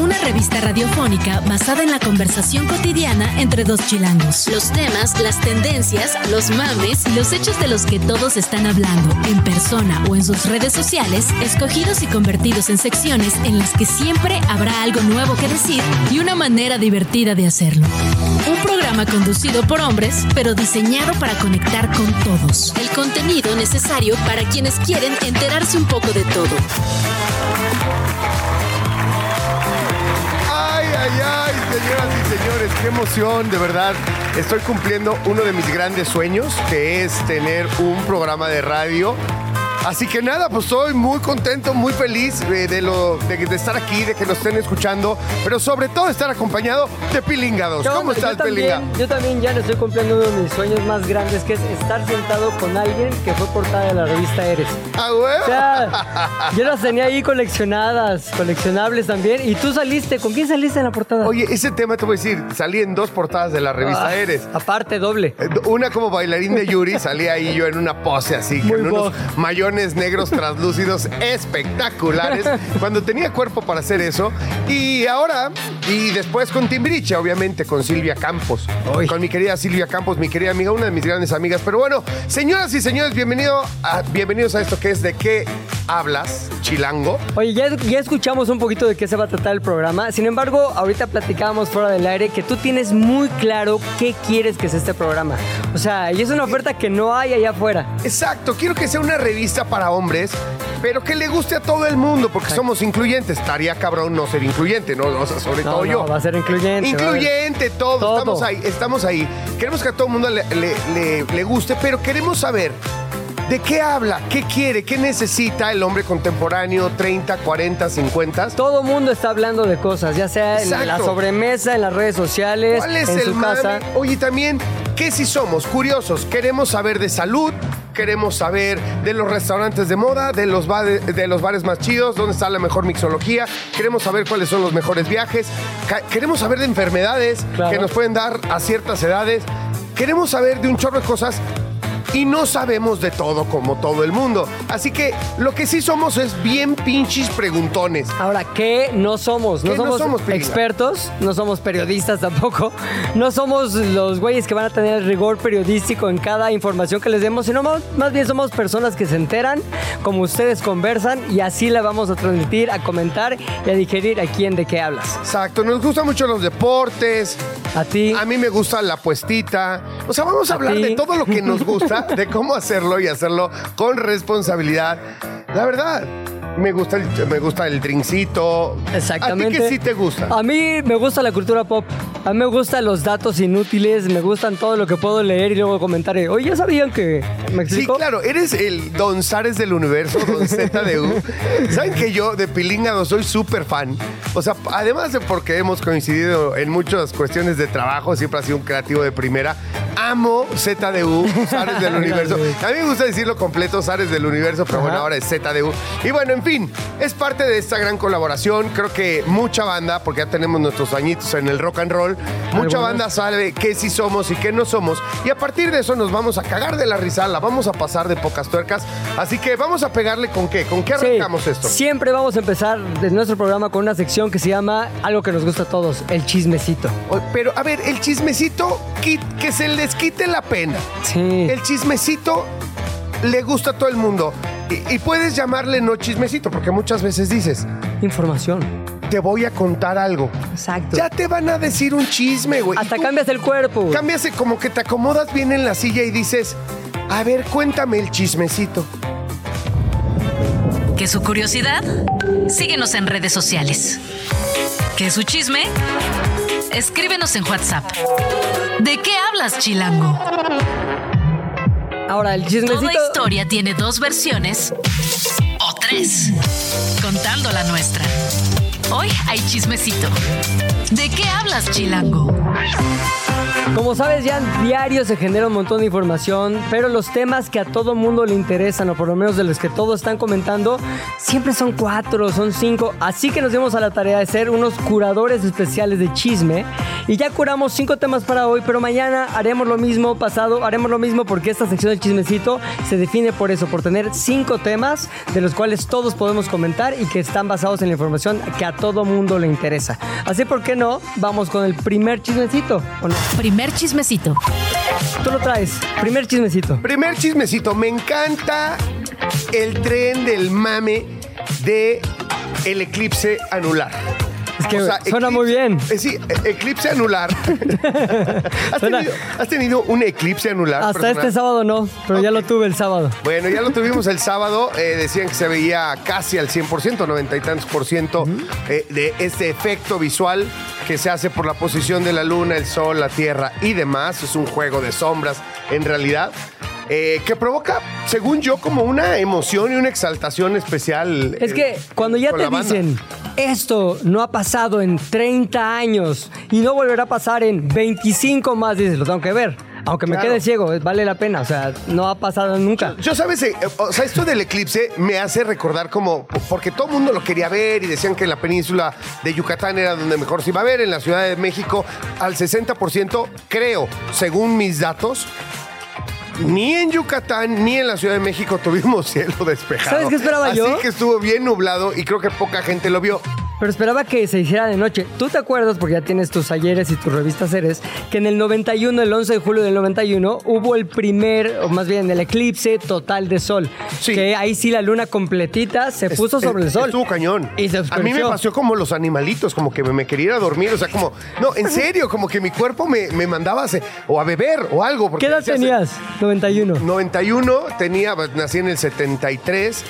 Una revista radiofónica basada en la conversación cotidiana entre dos chilangos. Los temas, las tendencias, los mames y los hechos de los que todos están hablando, en persona o en sus redes sociales, escogidos y convertidos en secciones en las que siempre habrá algo nuevo que decir y una manera divertida de hacerlo. Un programa conducido por hombres, pero diseñado para conectar con todos. El contenido necesario para quienes quieren enterarse un poco de todo. Ay, ay, señoras y señores, qué emoción, de verdad. Estoy cumpliendo uno de mis grandes sueños, que es tener un programa de radio. Así que nada, pues estoy muy contento, muy feliz eh, de, lo, de, de estar aquí, de que nos estén escuchando, pero sobre todo estar acompañado de Pilingados. ¿Qué ¿Cómo estás, yo también, Pilinga? Yo también ya le estoy cumpliendo uno de mis sueños más grandes, que es estar sentado con alguien que fue portada de la revista Eres. Ah, güey. O sea, yo las tenía ahí coleccionadas, coleccionables también. Y tú saliste, ¿con quién saliste en la portada? Oye, ese tema te voy a decir, salí en dos portadas de la revista Ah, Eres. Aparte, doble. Eh, Una como bailarín de Yuri, salía ahí yo en una pose así, con unos bof. Negros translúcidos espectaculares, cuando tenía cuerpo para hacer eso. Y ahora, y después con Timbiriche, obviamente, con Silvia Campos. Uy. Con mi querida Silvia Campos, mi querida amiga, una de mis grandes amigas. Pero bueno, señoras y señores, bienvenido a- bienvenidos a esto que es ¿De qué hablas, Chilango? Oye, ya, ya escuchamos un poquito de qué se va a tratar el programa. Sin embargo, ahorita platicábamos fuera del aire que tú tienes muy claro qué quieres que sea este programa. O sea, y es una oferta que no hay allá afuera. Exacto, quiero que sea una revista para hombres, pero que le guste a todo el mundo, porque somos incluyentes. Estaría cabrón no ser incluyente, ¿no? O sea, sobre No, todo no, yo. va a ser incluyente. Incluyente, todo. Todo. Estamos ahí, estamos ahí. Queremos que a todo el mundo le, le- le- le guste, pero queremos saber de qué habla, qué quiere, qué necesita el hombre contemporáneo, 30, 40, 50. Todo mundo está hablando de cosas, ya sea en la sobremesa, en las redes sociales, ¿Cuál es en el su mame? casa. Oye, también, ¿qué si somos curiosos? Queremos saber de salud, queremos saber de los restaurantes de moda, de los, ba- de los bares más chidos, dónde está la mejor mixología, queremos saber cuáles son los mejores viajes, queremos saber de enfermedades Claro. que nos pueden dar a ciertas edades, queremos saber de un chorro de cosas. Y no sabemos de todo como todo el mundo. Así que lo que sí somos es bien pinches preguntones. Ahora, ¿qué no somos? No ¿Qué no somos, expertos, no somos periodistas tampoco, no somos los güeyes que van a tener el rigor periodístico en cada información que les demos, sino más, más bien somos personas que se enteran, como ustedes conversan, y así la vamos a transmitir, a comentar y a digerir aquí en De qué hablas. Exacto, nos gustan mucho los deportes, A ti. A mí me gusta la puestita. O sea, vamos a, ¿A hablar ti? de todo lo que nos gusta, de cómo hacerlo y hacerlo con responsabilidad. La verdad, me gusta el, me gusta el drinkcito. Exactamente. ¿A ti qué sí te gusta? A mí me gusta la cultura pop. A mí me gustan los datos inútiles, me gustan todo lo que puedo leer y luego comentar. Oye, ¿ya sabían que... ¿Me Sí, explico? claro, eres el Don Zares del universo, Don ZDU. Saben que yo de Pilingado soy súper fan. O sea, además de porque hemos coincidido en muchas cuestiones de trabajo, siempre ha sido un creativo de primera. Amo ZDU, Zares del universo. A mí me gusta decirlo completo, Zares del universo, pero bueno, Ajá. ahora es ZDU. Y bueno, en fin, es parte de esta gran colaboración. Creo que mucha banda, porque ya tenemos nuestros añitos en el rock and roll, mucha banda sabe qué sí somos y qué no somos. Y a partir de eso nos vamos a cagar de la risa, la vamos a pasar de pocas tuercas. Así que vamos a pegarle con qué, con qué Sí, arrancamos esto. Siempre vamos a empezar desde nuestro programa con una sección que se llama algo que nos gusta a todos, el chismecito. Pero a ver, el chismecito, que se les quite la pena. Sí. El chismecito le gusta a todo el mundo. Y, y puedes llamarle no chismecito, porque muchas veces dices, Información. te voy a contar algo. Exacto. Ya te van a decir un chisme, güey. Y Hasta tú cambias el cuerpo. Cambias como que te acomodas bien en la silla y dices, a ver, cuéntame el chismecito. ¿Qué su curiosidad? Síguenos en redes sociales. ¿Qué su chisme? Escríbenos en WhatsApp. ¿De qué hablas, Chilango? Ahora, el chismecito. Toda historia tiene dos versiones o tres, contando la nuestra. Hoy hay chismecito. ¿De qué hablas, Chilango? Como sabes, ya diario se genera un montón de información, pero los temas que a todo mundo le interesan, o por lo menos de los que todos están comentando, siempre son cuatro, son cinco. Así que nos dimos a la tarea de ser unos curadores especiales de chisme. Y ya curamos cinco temas para hoy, pero mañana haremos lo mismo, pasado haremos lo mismo, porque esta sección del chismecito se define por eso, por tener cinco temas de los cuales todos podemos comentar y que están basados en la información que a todo mundo le interesa. Así, ¿por qué no? Vamos con el primer chismecito. ¿o no? Primer chismecito. Tú lo traes. Primer chismecito. Primer chismecito. Me encanta el tren del mame de el eclipse anular. Es que suena muy bien. eh, sí, e- eclipse anular. ¿Has, tenido, has tenido un eclipse anular? Hasta personal? este sábado no, pero ya lo tuve el sábado. Bueno, ya lo tuvimos el sábado. eh, decían que se veía casi al 100%, 90 y tantos por ciento eh, de este efecto visual que se hace por la posición de la luna, el sol, la tierra y demás. Es un juego de sombras en realidad. Eh, que provoca, según yo, como una emoción y una exaltación especial. Es eh, que cuando ya te dicen, esto no ha pasado en 30 años y no volverá a pasar en 25 más, dices, lo tengo que ver. Aunque me Claro. quede ciego, vale la pena. O sea, no ha pasado nunca. Yo, sabes, eh, o sea, esto del eclipse me hace recordar como, porque todo el mundo lo quería ver y decían que en la península de Yucatán era donde mejor se iba a ver, en la Ciudad de México al 60%, creo, según mis datos. Ni en Yucatán ni en la Ciudad de México tuvimos cielo despejado. ¿Sabes qué esperaba Así yo? que estuvo bien nublado y creo que poca gente lo vio. Pero esperaba que se hiciera de noche. ¿Tú te acuerdas, porque ya tienes tus ayeres y tus revistas seres, que en el 91, el 11 de julio del 91, hubo el primer, o más bien el eclipse total de sol? Sí. Que ahí sí la luna completita se puso Es- sobre el sol. Estuvo cañón. Y se a mí me pasó como los animalitos, como que me, me quería ir a dormir. O sea, como, no, en serio, como que mi cuerpo me, me mandaba a o a beber o algo. porque ¿Qué edad decía, tenías? 91. 91, tenía, pues, nací en el 73.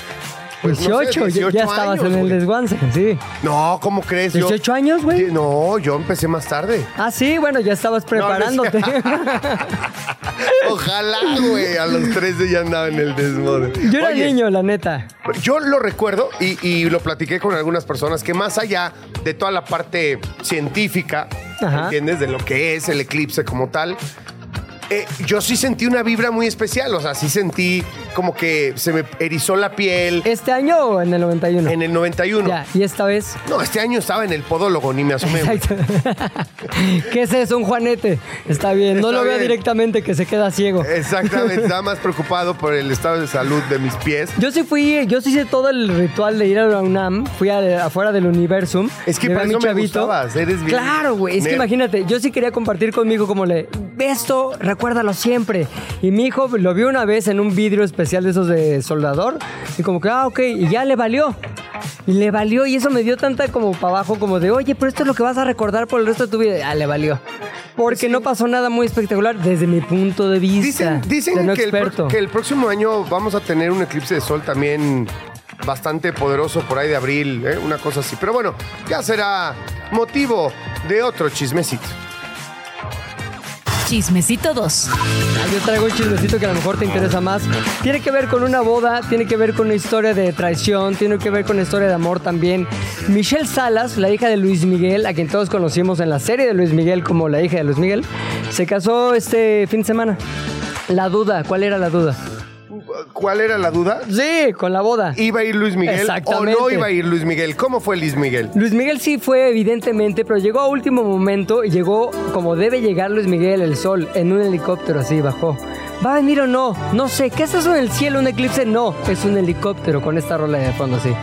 Pues, no sé, 18, ya- ya estabas años, en el desguance, sí. No, ¿cómo crees? Yo- 18 años, güey. No, yo empecé más tarde. Ah, sí, bueno, ya estabas preparándote. Ojalá, güey, a los 13 ya andaba en el desmodo. Yo era Oye, niño, la neta. Yo lo recuerdo y, y lo platiqué con algunas personas que más allá de toda la parte científica, Ajá. ¿entiendes? De lo que es el eclipse como tal. Eh, yo sí sentí una vibra muy especial, o sea, sí sentí como que se me erizó la piel ¿Este año o en el 91? en el 91. Ya, y esta vez. No, este año estaba en el podólogo, ni me asomé. Exacto. ¿Qué es eso? Un juanete. Está bien, no Está lo bien. directamente que se queda ciego. Exactamente, estaba más preocupado por el estado de salud de mis pies. Yo sí fui, yo sí hice todo el ritual de ir a la UNAM, fui a- afuera del Universum. Es que llevé por a mi eso me gustabas, eres bien Claro, güey, es que imagínate, yo sí quería compartir conmigo como le, esto, recuérdalo siempre. Y mi hijo lo vio una vez en un vidrio especial de esos de soldador y como que, ah, ok, y ya le valió. Y le valió y eso me dio tanta como para abajo como de, oye, pero esto es lo que vas a recordar por el resto de tu vida. Ah, le valió. Porque no pasó nada muy espectacular desde mi punto de vista. Dicen, dicen de no que, el, pro- experto. que el próximo año vamos a tener un eclipse de sol también bastante poderoso por ahí de abril, ¿eh? una cosa así. Pero bueno, ya será motivo de otro chismecito. Chismecito 2. Ah, Yo traigo un chismecito que a lo mejor te interesa más. Tiene que ver con una boda, tiene que ver con una historia de traición, tiene que ver con una historia de amor también. Michelle Salas, la hija de Luis Miguel, a quien todos conocimos en la serie de Luis Miguel como la hija de Luis Miguel, se casó este fin de semana. La duda, ¿cuál era la duda? ¿Cuál era la duda? Sí, con la boda. ¿Iba a ir Luis Miguel o no iba a ir Luis Miguel? ¿Cómo fue Luis Miguel? Luis Miguel sí fue, evidentemente, pero llegó a último momento y llegó como debe llegar Luis Miguel, el sol, en un helicóptero así, bajó. ¿Va a venir o no? No sé. ¿Qué es eso en el cielo? ¿Un eclipse? No, es un helicóptero con esta rola de fondo así.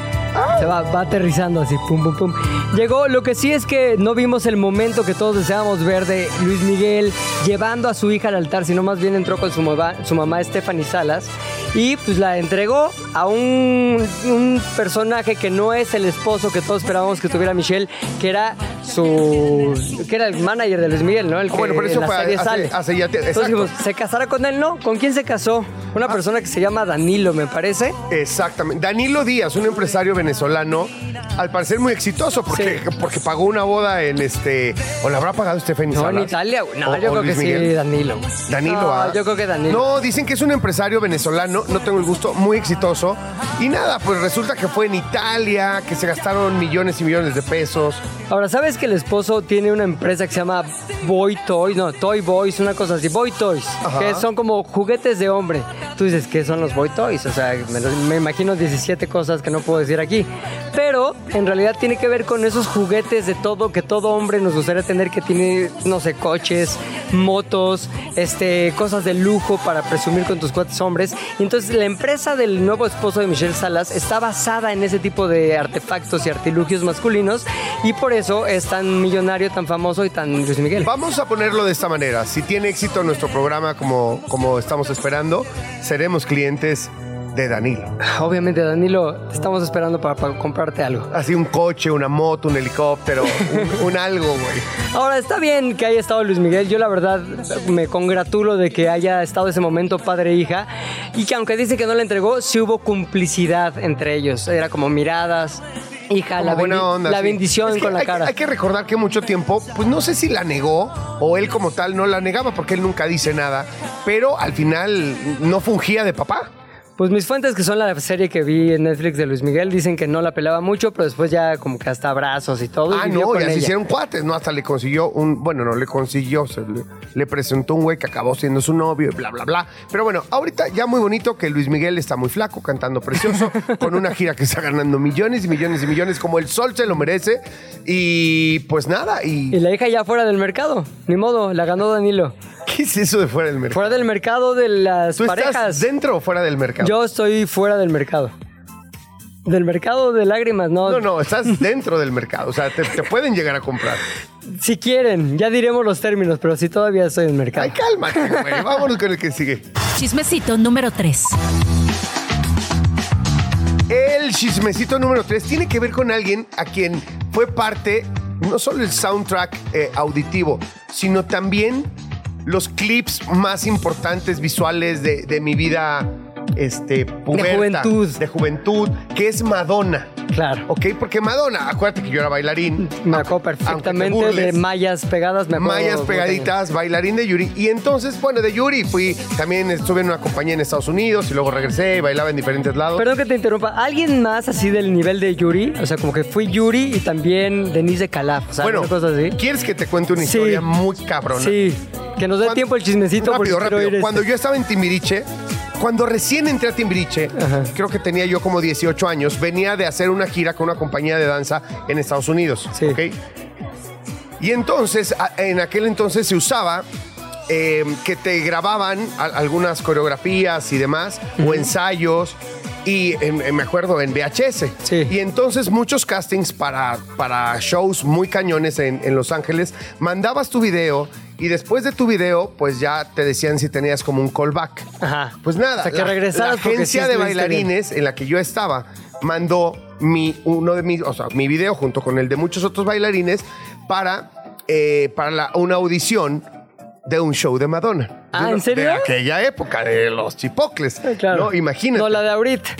Se va, va aterrizando así, pum, pum, pum. Llegó, lo que sí es que no vimos el momento que todos deseábamos ver de Luis Miguel llevando a su hija al altar, sino más bien entró con su mamá, su mamá Stephanie Salas y pues la entregó a un, un personaje que no es el esposo que todos esperábamos que tuviera Michelle, que era su. que era el manager de Luis Miguel, ¿no? El que Ah, bueno, pero eso en la serie sale. hace ya te- Entonces dijimos, ¿se casará con él? No. ¿Con quién se casó? Una Ah. persona que se llama Danilo, me parece. Exactamente. Danilo Díaz, un empresario venezolano, al parecer muy exitoso, porque, Sí. porque pagó una boda en este. ¿O la habrá pagado Stephanie No, en? Italia. No, ¿O- yo o creo que sí? Danilo. Danilo, No, ah. yo creo que Danilo. No, dicen que es un empresario venezolano no tengo el gusto, muy exitoso. Y nada, pues resulta que fue en Italia, que se gastaron millones y millones de pesos. Ahora, ¿sabes que el esposo tiene una empresa que se llama Boy Toys? No, Toy Boys, una cosa así. Boy Toys, Ajá. que son como juguetes de hombre. Tú dices, ¿qué son los Boy Toys? O sea, me, me imagino 17 cosas que no puedo decir aquí. Pero en realidad tiene que ver con esos juguetes de todo que todo hombre nos gustaría tener, que tiene, no sé, coches, motos, este, cosas de lujo para presumir con tus cuates hombres. Y entonces la empresa del nuevo esposo de Michelle Salas está basada en ese tipo de artefactos y artilugios masculinos y por eso es tan millonario, tan famoso y tan Luis Miguel. Vamos a ponerlo de esta manera. Si tiene éxito nuestro programa como, como estamos esperando, seremos clientes de Danilo. Obviamente, Danilo, te estamos esperando para, para comprarte algo. Así un coche, una moto, un helicóptero, un, un algo, güey. Ahora, está bien que haya estado Luis Miguel. Yo, la verdad, me congratulo de que haya estado ese momento padre-hija. Y que, aunque dice que no le entregó, sí hubo complicidad entre ellos. Era como miradas. Hija, la, buena bendi- onda, la sí. bendición Es que con la hay, cara. Hay que recordar que mucho tiempo, pues no sé si la negó o él como tal no la negaba porque él nunca dice nada, pero al final no fungía de papá. Pues mis fuentes, que son la serie que vi en Netflix de Luis Miguel, dicen que no la pelaba mucho, pero después ya como que hasta abrazos y todo. Ah, no, ya se hicieron cuates, ¿no? Hasta le consiguió un. Bueno, no le consiguió, se le, le presentó un güey que acabó siendo su novio y bla, bla, bla. Pero bueno, ahorita ya muy bonito que Luis Miguel está muy flaco, cantando precioso, con una gira que está ganando millones y millones y millones, como el sol se lo merece. Y pues nada, y. Y la hija ya fuera del mercado. Ni modo, la ganó Danilo. ¿Qué es eso de fuera del mercado? Fuera del mercado de las ¿Tú parejas. estás dentro o fuera del mercado? Yo estoy fuera del mercado. Del mercado de lágrimas, no. No, no, estás dentro del mercado. O sea, te, te pueden llegar a comprar. Si quieren, ya diremos los términos, pero sí todavía estoy en el mercado. Ay, cálmate, güey. Vámonos con el que sigue. Chismecito número 3. El chismecito número 3 tiene que ver con alguien a quien fue parte no solo el soundtrack eh, auditivo, sino también los clips más importantes visuales de, de mi vida este, puberta, juventud. De juventud, que es Madonna. Claro. ¿Ok? Porque Madonna, acuérdate que yo era bailarín. Me acuerdo perfectamente de mallas pegadas. Me acuerdo Mallas pegaditas, bailarín de Yuri. Y entonces, bueno, de Yuri fui, también estuve en una compañía en Estados Unidos y luego regresé y bailaba en diferentes lados. Perdón que te interrumpa. ¿Alguien más así del nivel de Yuri? O sea, como que fui Yuri y también Denise de Calaf. O sea, bueno, una cosa así. ¿quieres que te cuente una Sí. historia muy cabrona? Sí. Que nos dé Cuando- tiempo el chismecito. Rápido, rápido. oír Cuando yo estaba en Timbiriche, cuando recién entré a Timbiriche, Ajá. creo que tenía yo como 18 años, venía de hacer una gira con una compañía de danza en Estados Unidos. Sí. ¿ok? Y entonces, en aquel entonces se usaba eh, que te grababan a- algunas coreografías y demás, o ensayos. Y en- en- me acuerdo en VHS. Sí. Y entonces muchos castings para, para shows muy cañones en, en Los Ángeles, mandabas tu video y después de tu video, pues ya te decían si tenías como un callback. Ajá. Pues nada, O sea, que la, regresaras la porque agencia sí de bailarines en la que yo estaba mandó mi, uno de mis, o sea, mi video junto con el de muchos otros bailarines para, eh, para la- una audición de un show de Madonna. Ah, ¿en serio? De aquella época, de los chipocles. Sí, claro. No, imagínate. No, la de ahorita.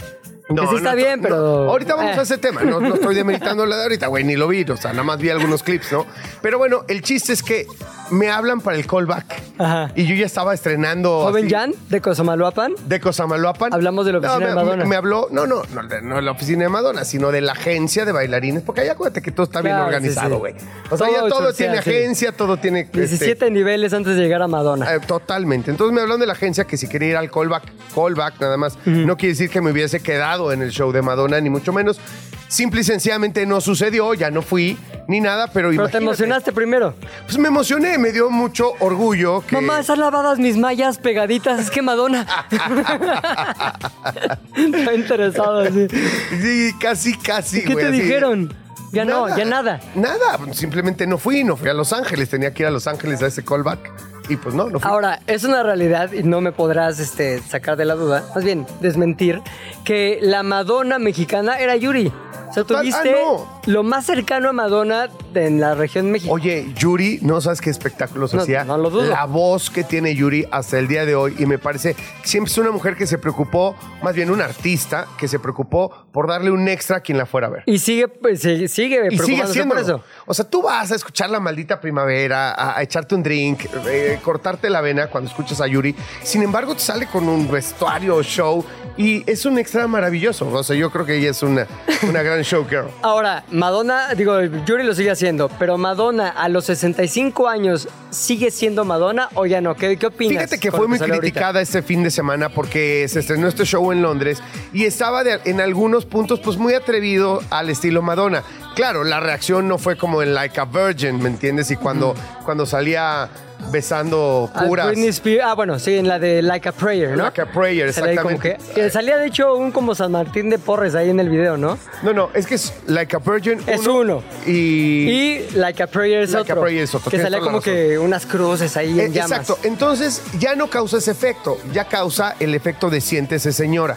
Que sí está no, bien, no. pero. Ahorita vamos Eh. a ese tema. No, no estoy demeritando la de ahorita, güey, ni lo vi. O sea, nada más vi algunos clips, ¿no? Pero bueno, el chiste es que me hablan para el callback. Ajá. Y yo ya estaba estrenando. Joven así, Jan, de Cosamaloapan. De Cosamaloapan. Hablamos de la oficina No, de me- Madonna. Me, me habló, no, no, no, de- no de la oficina de Madonna, sino de la agencia de bailarines, porque ahí acuérdate que todo está bien organizado, sí, sí. güey. O sea, Todo ya todo tiene sí. agencia, todo tiene. este, 17 niveles antes de llegar a Madonna. eh, totalmente. Entonces me hablaron de la agencia que si quería ir al callback, callback nada más. No quiere decir que me hubiese quedado en el show de Madonna, ni mucho menos. Simple y sencillamente no sucedió, ya no fui, ni nada, pero Pero te imagínate. emocionaste primero. Pues me emocioné, me dio mucho orgullo que... Mamá, esas lavadas mis mallas pegaditas, es que Madonna. Está interesado así. Sí, casi, casi. ¿Qué güey, te así. dijeron? Ya no, ya nada. Nada, simplemente no fui, no fui a Los Ángeles, tenía que ir a Los Ángeles a ese callback y pues no, no fui. Ahora, es una realidad y no me podrás este, sacar de la duda, más bien desmentir, que la Madonna mexicana era Yuri. O sea, Total, tuviste ah, no. lo más cercano a Madonna en la región México. Oye, Yuri, no sabes qué espectáculos No, hacía. no lo dudo. La voz que tiene Yuri hasta el día de hoy y me parece que siempre es una mujer que se preocupó, más bien un artista que se preocupó por darle un extra a quien la fuera a ver. Y sigue, pues, sigue, sigue Y sigue preocupándose por eso. O sea, tú vas a escuchar la maldita primavera, a, a echarte un drink, eh, cortarte la vena cuando escuchas a Yuri. Sin embargo, te sale con un vestuario, show, y es un extra maravilloso. O sea, yo creo que ella es una, una gran showgirl. Ahora, Madonna, digo, Yuri lo sigue haciendo, pero Madonna a los 65 años sigue siendo Madonna o ya no? ¿Qué, qué opinas? Fíjate que fue muy sale ahorita? criticada este fin de semana porque se estrenó este show en Londres y estaba de- en algunos puntos pues muy atrevido al estilo Madonna. Claro, la reacción no fue como en Like a Virgin, ¿me entiendes? Y cuando, cuando salía besando. Britney Spears- ah, bueno, sí, en la de Like a Prayer, ¿no? Like a Prayer, Salía ahí como exactamente. que- que salía, de hecho, un como San Martín de Porres ahí en el video, ¿no? No, no, es que es Like a Virgin. Es uno. Y. Y Like a Prayer es Like a otro. Prayer es otro, Que salía como que unas cruces ahí Eh, en llamas. Exacto. Entonces ya no causa ese efecto, ya causa el efecto de siéntese señora.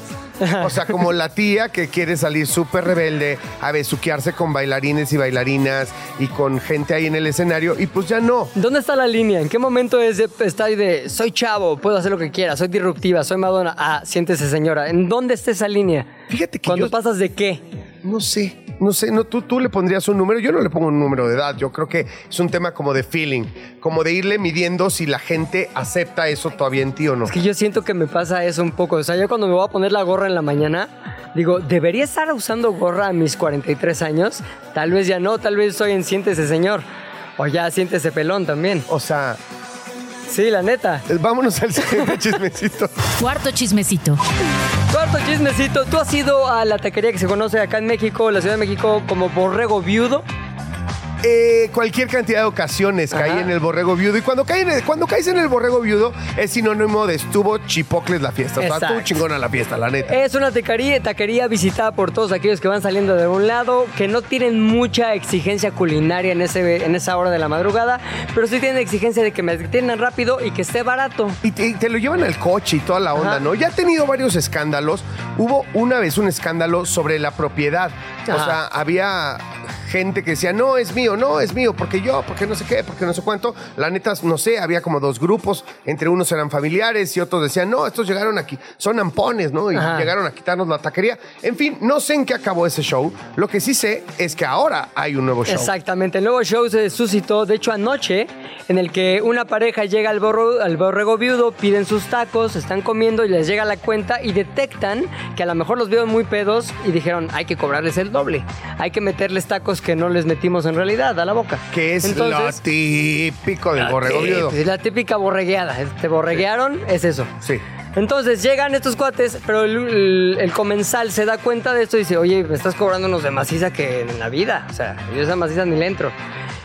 O sea, como la tía que quiere salir súper rebelde a besuquearse con bailarines y bailarinas y con gente ahí en el escenario y pues ya no. ¿Dónde está la línea? ¿En qué momento es de, está ahí de soy chavo, puedo hacer lo que quiera, soy disruptiva, soy Madonna? Ah, siéntese señora. ¿En dónde está esa línea? Fíjate que Cuando yo- pasas de qué? No sé, no sé, no, tú, tú le pondrías un número, yo no le pongo un número de edad, yo creo que es un tema como de feeling, como de irle midiendo si la gente acepta eso todavía en ti o no. Es que yo siento que me pasa eso un poco. O sea, yo cuando me voy a poner la gorra en la mañana, digo, ¿debería estar usando gorra a mis 43 años? Tal vez ya no, tal vez estoy en siéntese señor. O ya siéntese pelón también. O sea, Sí, la neta. eh, vámonos al siguiente chismecito. Cuarto chismecito. Cuarto chismecito. ¿Tú has ido a la taquería que se conoce acá en México, la Ciudad de México, como Borrego Viudo? Eh, cualquier cantidad de ocasiones caí en el borrego viudo. Y cuando, caí en el- cuando caes en el borrego viudo, es sinónimo de estuvo chipocles la fiesta. O sea, Exacto. estuvo chingona la fiesta, la neta. Es una taquería, taquería visitada por todos aquellos que van saliendo de un lado, que no tienen mucha exigencia culinaria en, ese, en esa hora de la madrugada, pero sí tienen exigencia de que me atiendan rápido y que esté barato. Y te, y te lo llevan al coche y toda la onda, Ajá. ¿no? Ya ha tenido varios escándalos. Hubo una vez un escándalo sobre la propiedad. O Ajá. sea, había gente que decía, no, es mío, no, es mío, porque yo, porque no sé qué, porque no sé cuánto. La neta, no sé, había como dos grupos. Entre unos eran familiares y otros decían, no, estos llegaron aquí, son ampones, ¿no? Y Ajá. llegaron a quitarnos la taquería. En fin, no sé en qué acabó ese show. Lo que sí sé es que ahora hay un nuevo show. Exactamente, el nuevo show se suscitó, de hecho anoche, en el que una pareja llega al, borro- al borrego viudo, piden sus tacos, están comiendo y les llega la cuenta y detectan que a lo mejor los vieron muy pedos y dijeron, hay que cobrarles el doble, hay que meterles tacos que no les metimos en realidad a la boca. Que es lo típico del borrego viudo. pues, La típica borregueada, te borreguearon, es eso. Sí. Entonces llegan estos cuates, pero el, el- el comensal se da cuenta de esto y dice, oye, me estás cobrando unos de maciza que en la vida. O sea, yo esa maciza ni le entro.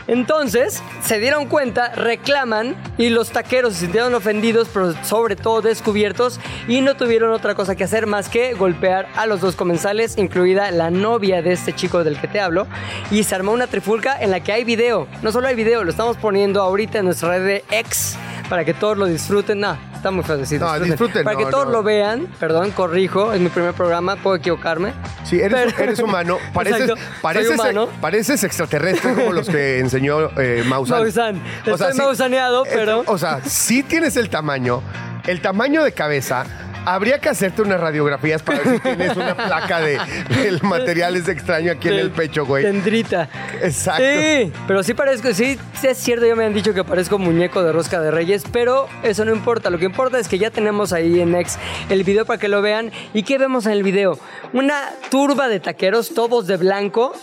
Entonces se dieron cuenta, reclaman y los taqueros se sintieron ofendidos, pero sobre todo descubiertos y no tuvieron otra cosa que hacer más que golpear a los dos comensales, incluida la novia de este chico del que te hablo. Y se armó una trifulca en la que hay video. No solo hay video, lo estamos poniendo ahorita en nuestra red de ex para que todos lo disfruten. No, está muy decir No, disfruten, Para no, que todos no. lo vean, perdón, corrijo, es mi primer programa, puedo equivocarme. Sí, eres, Pero- eres humano. Pareces, Exacto, soy pareces, humano. pareces extraterrestre como los que enseñó eh, Maussan. Maussan. Estoy mausaneado, eh, pero- O sea, sí tienes el tamaño, el tamaño de cabeza. Habría que hacerte unas radiografías para ver si tienes una placa de, del material extraño aquí en el pecho, güey. Tendrita. Exacto. Sí, pero sí parezco, sí, sí es cierto, ya me han dicho que parezco muñeco de rosca de reyes, pero eso no importa. Lo que importa es que ya tenemos ahí en X el video para que lo vean. ¿Y qué vemos en el video? Una turba de taqueros, todos de blanco.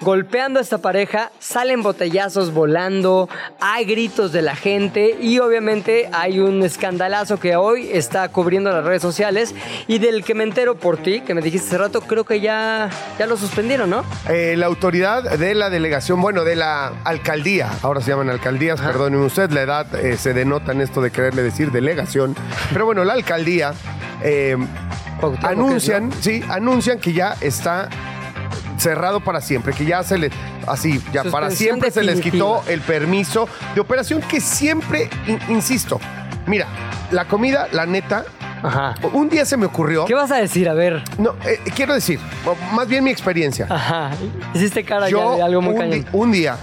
Golpeando a esta pareja, salen botellazos volando, hay gritos de la gente y obviamente hay un escandalazo que hoy está cubriendo las redes sociales y del que me entero por ti, que me dijiste hace rato, creo que ya, ya lo suspendieron, ¿no? Eh, la autoridad de la delegación, bueno, de la alcaldía, ahora se llaman alcaldías, perdóneme usted, la edad eh, se denota en esto de quererle decir delegación, pero bueno, la alcaldía eh, anuncian, sí, anuncian que ya está cerrado para siempre, que ya se le, así, ya para siempre se les quitó el permiso de operación que siempre, in- insisto, mira, la comida, la neta, Ajá. un día se me ocurrió, ¿Qué vas a decir? A ver. no, eh, quiero decir, más bien mi experiencia. Ajá. Hiciste cara Yo ya de algo muy un, di- un día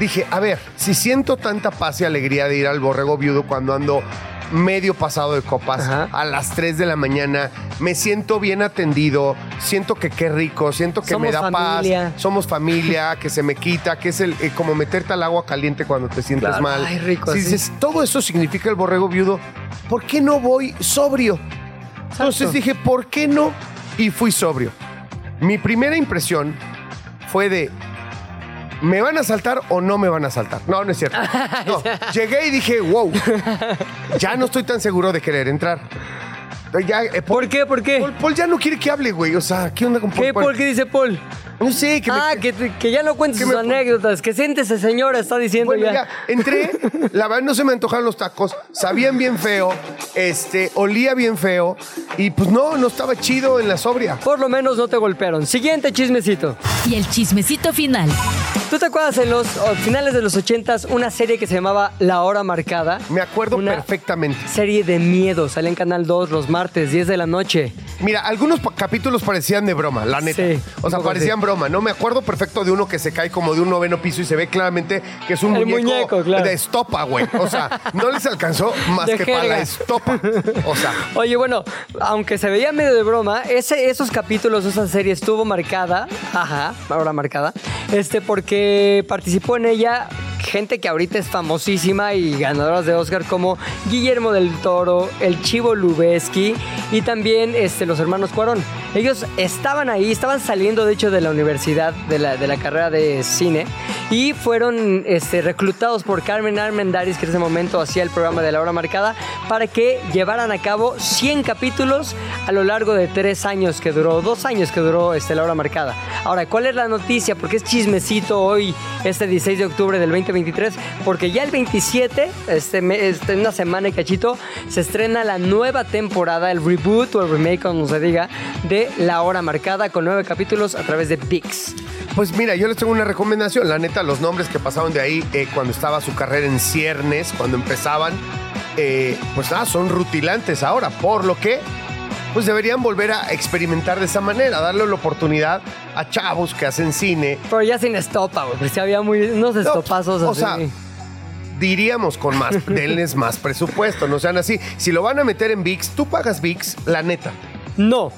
dije, a ver, si siento tanta paz y alegría de ir al borrego viudo cuando ando medio pasado de copas Ajá. a las 3 de la mañana. Me siento bien atendido, siento que qué rico, siento que me da familia. paz. Somos familia, que se me quita, que es el eh, como meterte al agua caliente cuando te sientes Claro. mal. Ay, rico, si dices, todo eso significa el borrego viudo, ¿por qué no voy sobrio? Entonces dije, ¿por qué no? Y fui sobrio. Mi primera impresión fue de, ¿me van a saltar o no me van a saltar? No, no es cierto. No, llegué y dije, wow, ya no estoy tan seguro de querer entrar. Ya, eh, Paul, ¿Por qué? ¿Por qué? Paul- Paul ya no quiere que hable, güey. O sea, ¿qué onda con Paul? ¿Qué, Paul? ¿Qué dice Paul? No sé, que me- Ah, que, que ya no cuentes sus me- anécdotas. Que siéntese, señora, está diciendo Bueno, ya. ya. entré, la verdad no se me antojaron los tacos, sabían bien feo, este, olía bien feo y pues no, no estaba chido en la sobria. Por lo menos no te golpearon. Siguiente chismecito. Y el chismecito final. ¿Tú te acuerdas en los finales de los ochentas una serie que se llamaba La Hora Marcada? Me acuerdo Una perfectamente. Serie de miedo. Sale en Canal 2 los martes, 10 de la noche. Mira, algunos capítulos parecían de broma, la neta. Sí, o sea, parecían broma, ¿no? Me acuerdo perfecto de uno que se cae como de un noveno piso y se ve claramente que es un El muñeco, muñeco, claro. de estopa, güey. O sea, no les alcanzó más De que para la estopa. O sea, Oye, bueno, aunque se veía medio de broma, ese, esos capítulos, esa serie estuvo marcada, ajá, ahora marcada, este, porque participó en ella gente que ahorita es famosísima y ganadoras de Oscar como Guillermo del Toro, el Chivo Lubeski y también este, los hermanos Cuarón. Ellos estaban ahí, estaban saliendo de hecho de la universidad, de la, de la carrera de cine y fueron este, reclutados por Carmen Armendaris, que en ese momento hacía el programa de la hora marcada, para que llevaran a cabo 100 capítulos a lo largo de tres años que duró, dos años que duró este, la hora marcada. Ahora, ¿cuál es la noticia? Porque es chismecito hoy, este 16 de octubre del 2023, porque ya el 27, este, este, una semana y cachito, se estrena la nueva temporada, el reboot o el remake, como se diga, de La Hora Marcada, con nueve capítulos a través de VIX. Pues mira, yo les tengo una recomendación. La neta, los nombres que pasaban de ahí eh, cuando estaba su carrera en ciernes, cuando empezaban, eh, pues nada, son rutilantes ahora. Por lo que, pues deberían volver a experimentar de esa manera, darle la oportunidad a chavos que hacen cine. Pero ya sin estopa, güey, porque sí había muy, unos estopazos o así. sea, Diríamos con más, denles más presupuesto, no sean así. Si lo van a meter en VIX, tú pagas VIX, la neta. no,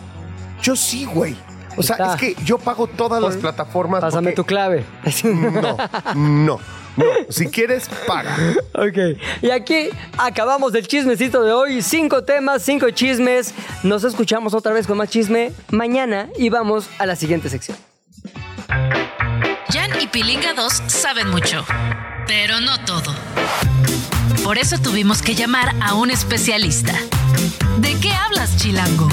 Yo sí, güey. O sea, Está. es que yo pago todas las plataformas. pásame porque- tu clave. No, no, no. Si quieres, paga. Ok, y aquí acabamos el chismecito de hoy. Cinco temas, cinco chismes. Nos escuchamos otra vez con más chisme mañana y vamos a la siguiente sección. Jan y Pilinga 2 saben mucho, pero no todo. Por eso tuvimos que llamar a un especialista. ¿De qué hablas, Chilango?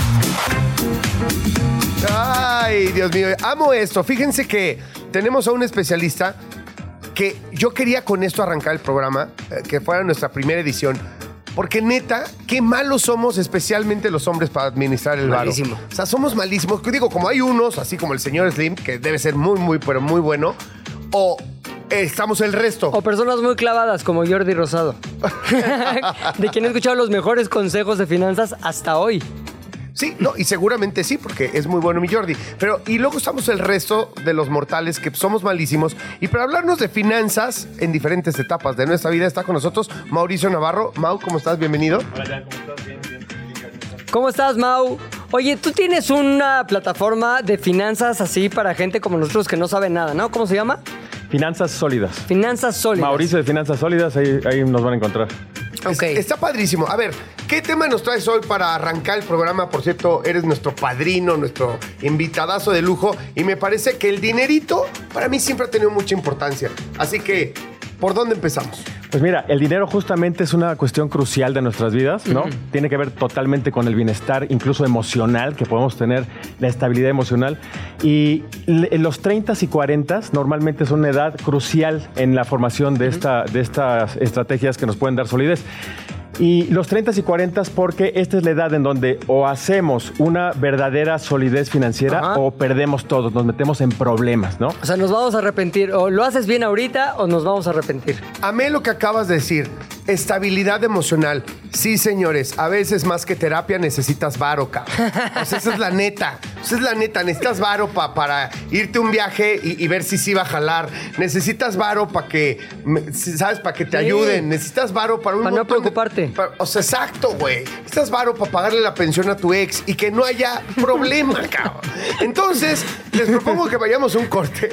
Ay, Dios mío, amo esto. Fíjense que tenemos a un especialista que yo quería con esto arrancar el programa, eh, que fuera nuestra primera edición. Porque neta, qué malos somos, especialmente los hombres, para administrar el varo. Malísimo. O sea, somos malísimos. Digo, como hay unos, así como el señor Slim, que debe ser muy, muy, pero muy bueno, o eh, estamos el resto. O personas muy clavadas como Jordi Rosado, de quien he escuchado los mejores consejos de finanzas hasta hoy. Sí, no, y seguramente sí, porque es muy bueno mi Jordi. Pero, y luego estamos el resto de los mortales que somos malísimos. Y para hablarnos de finanzas en diferentes etapas de nuestra vida está con nosotros Mauricio Navarro. Mau, ¿cómo estás? Bienvenido. ¿Cómo estás, Mau? Oye, tú tienes una plataforma de finanzas así para gente como nosotros que no sabe nada, ¿no? ¿Cómo se llama? Finanzas sólidas. Finanzas sólidas. Mauricio de Finanzas Sólidas, ahí, ahí nos van a encontrar. Ok. Es- Está padrísimo. A ver, ¿qué tema nos traes hoy para arrancar el programa? Por cierto, eres nuestro padrino, nuestro invitadazo de lujo. Y me parece que el dinerito para mí siempre ha tenido mucha importancia. Así que, ¿por dónde empezamos? Pues mira, el dinero justamente es una cuestión crucial de nuestras vidas, ¿no? Tiene que ver totalmente con el bienestar, incluso emocional, que podemos tener, la estabilidad emocional. Y los 30 y 40 normalmente son una edad crucial en la formación de, esta, de estas estrategias que nos pueden dar solidez. Y los 30 y 40 porque esta es la edad en donde o hacemos una verdadera solidez financiera Ajá. o perdemos todo, nos metemos en problemas, ¿no? O sea, nos vamos a arrepentir. O lo haces bien ahorita o nos vamos a arrepentir. Amé lo que acabas de decir. Estabilidad emocional. Sí, señores, a veces más que terapia necesitas varo, cabrón. Pues esa es la neta. Pues es la neta, necesitas varo pa- para irte un viaje y, y ver si sí va a jalar. Necesitas varo para que, ¿sabes? Para que te Sí. ayuden. Necesitas varo para un Pa' no de- preocuparte. pa- o sea, exacto, güey. Necesitas varo para pagarle la pensión a tu ex y que no haya problema, cabrón. Entonces, les propongo que vayamos a un corte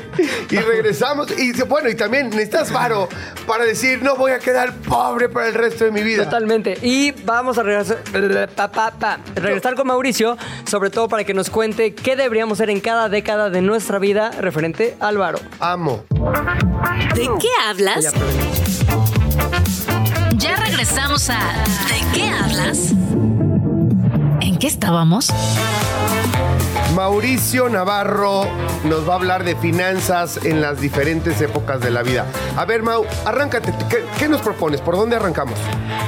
y regresamos. Y bueno, y también necesitas varo para decir, no voy a quedar pobre para el resto de mi vida. Totalmente. Y vamos a regresar, pa, pa, pa. regresar con Mauricio, sobre todo para que nos cuente qué deberíamos hacer en cada década de nuestra vida referente al varo. Amo. ¿De qué hablas? Ya regresamos a ¿De qué hablas? ¿En qué estábamos? Mauricio Navarro nos va a hablar de finanzas en las diferentes épocas de la vida. A ver, Mau, arráncate. ¿Qué, qué nos propones? ¿Por dónde arrancamos?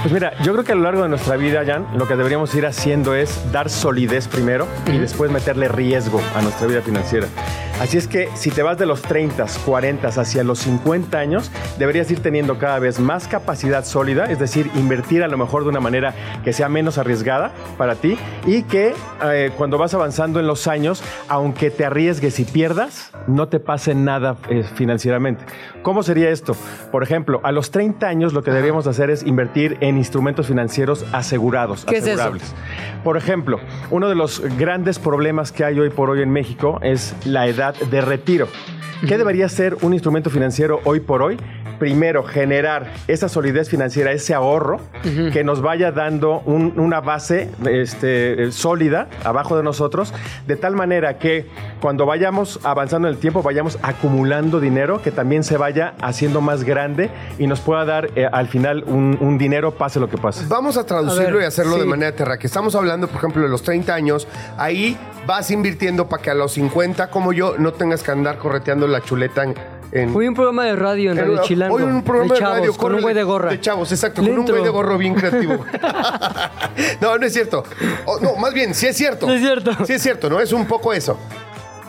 Pues mira, yo creo que a lo largo de nuestra vida, Jan, lo que deberíamos ir haciendo es dar solidez primero y después meterle riesgo a nuestra vida financiera. Así es que si te vas de los 30, 40 hacia los 50 años, deberías ir teniendo cada vez más capacidad sólida, es decir, invertir a lo mejor de una manera que sea menos arriesgada para ti y que eh, cuando vas avanzando en los años, aunque te arriesgues y pierdas, no te pase nada eh, financieramente. ¿Cómo sería esto? Por ejemplo, a los 30 años lo que deberíamos hacer es invertir en instrumentos financieros asegurados, ¿Qué es eso? asegurables. Por ejemplo, uno de los grandes problemas que hay hoy por hoy en México es la edad de retiro. ¿Qué debería ser un instrumento financiero hoy por hoy? Primero, generar esa solidez financiera, ese ahorro que nos vaya dando un- una base este, eh, sólida abajo de nosotros, de tal manera que cuando vayamos avanzando en el tiempo, vayamos acumulando dinero que también se vaya haciendo más grande y nos pueda dar eh, al final un, un dinero, pase lo que pase. Vamos a traducirlo A ver, y hacerlo de manera terráquea. Estamos hablando, por ejemplo, de los 30 años. Ahí vas invirtiendo para que a los 50, como yo, no tengas que andar correteando la chuleta en... en- Hoy un programa de radio en Radio en- Chilango. Hoy un programa de, chavos, radio con un güey de gorra. De chavos, exacto, Le con un güey de gorro bien creativo. no, no es cierto. No, más bien, sí es cierto. Sí es cierto. Sí es cierto, ¿no? Es un poco eso.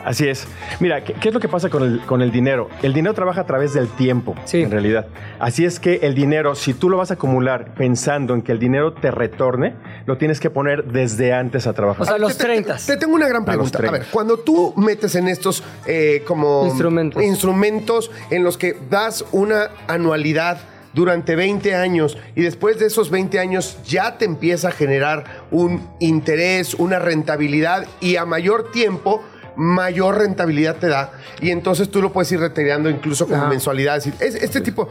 Así es. Mira, ¿qué, qué es lo que pasa con el, con el dinero? El dinero trabaja a través del tiempo, Sí. en realidad. Así es que el dinero, si tú lo vas a acumular pensando en que el dinero te retorne, lo tienes que poner desde antes a trabajar. O sea, los Te- te- 30. Te, tengo una gran A los pregunta. A, 30. ver, cuando tú metes en estos eh, como Instrumentos. instrumentos en los que das una anualidad durante 20 años y después de esos 20 años ya te empieza a generar un interés, una rentabilidad y a mayor tiempo mayor rentabilidad te da y entonces tú lo puedes ir retirando incluso como Ajá. mensualidades. Es- Este tipo...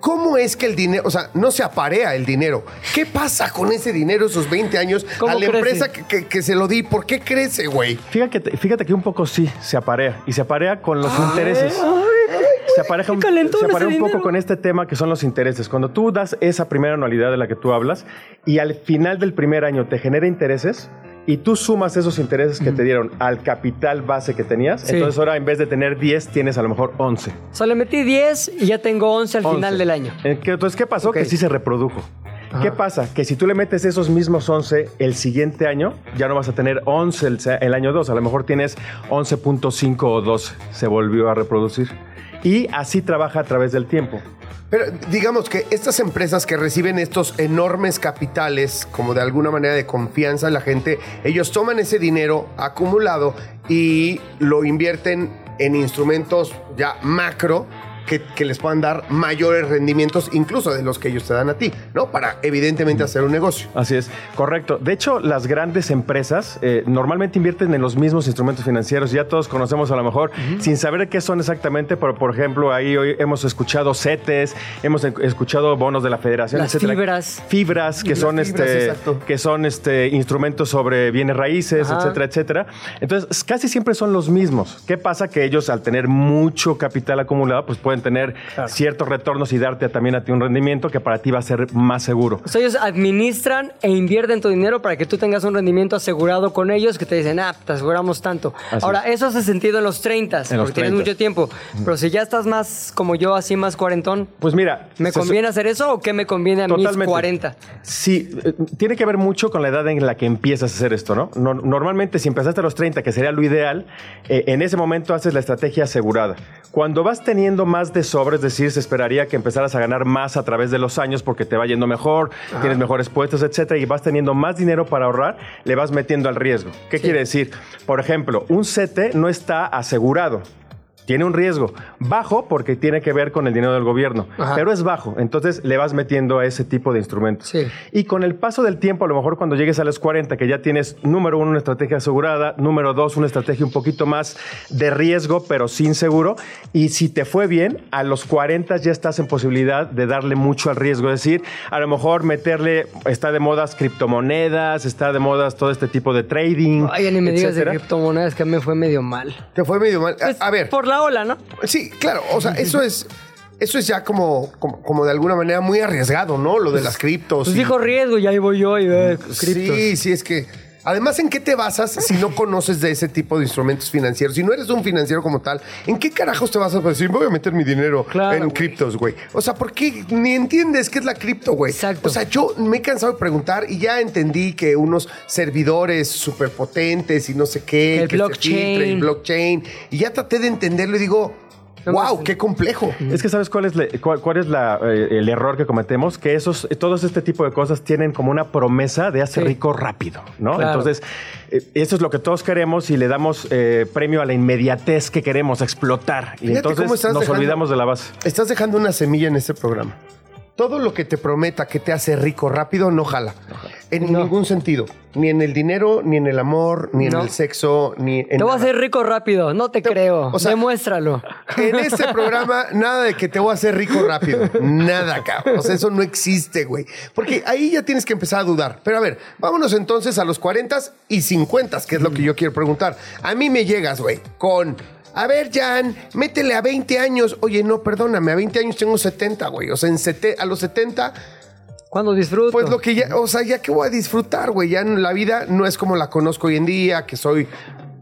¿Cómo es que el dinero, o sea, no se aparea el dinero? ¿Qué pasa con ese dinero esos 20 años ¿Cómo a la crece? empresa que, que- que se lo di? ¿Por qué crece, güey? Fíjate, fíjate que un poco sí se aparea y se aparea con los intereses. se apareja un, se aparea ese un poco con este tema que son los intereses. Cuando tú das esa primera anualidad de la que tú hablas y al final del primer año te genera intereses y tú sumas esos intereses que te dieron al capital base que tenías, Sí. entonces ahora en vez de tener 10 tienes a lo mejor 11. O sea, le metí 10 y ya tengo 11 al final 11. del año. Eh, Entonces, ¿qué pasó? Ok. Que sí se reprodujo. ¿Qué pasa? Que si tú le metes esos mismos 11 el siguiente año, ya no vas a tener 11 el, el año 2. A lo mejor tienes 11.5 o 12. Se volvió a reproducir. Y así trabaja a través del tiempo. Pero digamos que estas empresas que reciben estos enormes capitales, como de alguna manera de confianza en la gente, ellos toman ese dinero acumulado y lo invierten en instrumentos ya macro que, que les puedan dar mayores rendimientos, incluso de los que ellos te dan a ti, ¿no? Para evidentemente hacer un negocio. Así es, correcto. De hecho, las grandes empresas eh, normalmente invierten en los mismos instrumentos financieros. Ya todos conocemos a lo mejor, sin saber qué son exactamente, pero por ejemplo, ahí hoy hemos escuchado CETES, hemos escuchado bonos de la Federación, Las etcétera. fibras. Fibras, que Las son fibras, este, exacto. que son este instrumentos sobre bienes raíces, Ajá. etcétera, etcétera. Entonces, casi siempre son los mismos. ¿Qué pasa? Que ellos, al tener mucho capital acumulado, pues pueden tener ciertos retornos y darte también a ti un rendimiento que para ti va a ser más seguro. O sea, ellos administran e invierten tu dinero para que tú tengas un rendimiento asegurado con ellos que te dicen, ah, te aseguramos tanto. Así Ahora, eso hace sentido en los 30, En porque los tienes 30. mucho tiempo. Pero si ya estás más como yo, así más cuarentón, Pues mira, ¿me conviene hacer eso o qué me conviene a mis 40? Sí, eh, tiene que ver mucho con la edad en la que empiezas a hacer esto, ¿no? No- normalmente, si empezaste a los 30, que sería lo ideal, eh, en ese momento haces la estrategia asegurada. Cuando vas teniendo más más de sobre, es decir, se esperaría que empezaras a ganar más a través de los años porque te va yendo mejor, tienes mejores puestos, etcétera, y vas teniendo más dinero para ahorrar, le vas metiendo al riesgo. ¿Qué quiere decir? Por ejemplo, un CETE no está asegurado. Tiene un riesgo bajo porque tiene que ver con el dinero del gobierno, Ajá. pero es bajo, entonces le vas metiendo a ese tipo de instrumentos. Sí. Y con el paso del tiempo, a lo mejor cuando llegues a los 40, que ya tienes, número uno, una estrategia asegurada, número dos, una estrategia un poquito más de riesgo, pero sin seguro, y si te fue bien, a los 40 ya estás en posibilidad de darle mucho al riesgo, es decir, a lo mejor meterle, está de modas criptomonedas, está de modas todo este tipo de trading. Ay, ni me digas de etcétera. criptomonedas que a mí me fue medio mal. Te fue medio mal. A- Pues, a ver. Por la ola, ¿no? Sí, claro, o sea, eso es, eso es ya como, como, como de alguna manera muy arriesgado, ¿no? Lo de las criptos. Pues y- dijo riesgo y ahí voy yo y eh, criptos. Sí, sí, es que. Además, ¿en qué te basas si no conoces de ese tipo de instrumentos financieros? Si no eres un financiero como tal, ¿en qué carajos te vas a decir, voy a meter mi dinero Claro, en criptos, güey? O sea, ¿por qué ni entiendes qué es la cripto, güey? Exacto. O sea, yo me he cansado de preguntar y ya entendí que unos servidores superpotentes y no sé qué, El que se blockchain. el blockchain, y ya traté de entenderlo y digo, wow, qué complejo. Es que sabes cuál es, le- cuál, cuál es la, eh, el error que cometemos, que esos, todos este tipo de cosas tienen como una promesa de hacer Sí. rico rápido, ¿no? Claro. Entonces, eh, eso es lo que todos queremos y le damos eh, premio a la inmediatez que queremos explotar. Y Fíjate entonces nos dejando- olvidamos de la base. Estás dejando una semilla en este programa. Todo lo que te prometa que te hace rico rápido no jala. En No. ningún sentido. Ni en el dinero, ni en el amor, ni en el sexo, ni en. Te voy a hacer rico rápido, no te, creo. o sea- Demuéstralo. En este programa, nada de que te voy a hacer rico rápido. Nada, cabrón. O sea, eso no existe, güey. Porque ahí ya tienes que empezar a dudar. Pero a ver, vámonos entonces a los 40 y 50, que es lo que yo quiero preguntar. A mí me llegas, güey, con. A ver, Jan, métele a 20 años. Oye, no, perdóname, a 20 años tengo 70, güey. O sea, en sete- a los 70 Cuando disfruto. pues lo que ya, o sea, ya que voy a disfrutar, güey. Ya la vida no es como la conozco hoy en día, que soy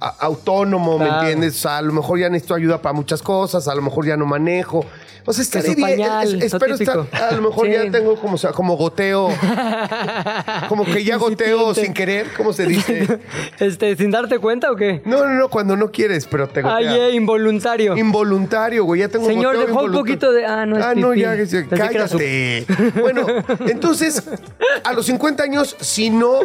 autónomo, ¿me entiendes? O sea, a lo mejor ya necesito ayuda para muchas cosas, a lo mejor ya no manejo. O sea, estaré su bien. pañal, es- espero estar, a lo mejor Sí. ya tengo como, o sea, como goteo, como que ya goteo sin querer, ¿cómo se dice? Este, ¿sin darte cuenta o qué? No, no, no, cuando no quieres, pero te gotea. Ay, eh, involuntario. Involuntario, güey. Ya tengo Señor, goteo dejó un poquito de- ah, no, es Ah, no, ya, ya, cállate. Bueno, entonces, a los 50 años, si no,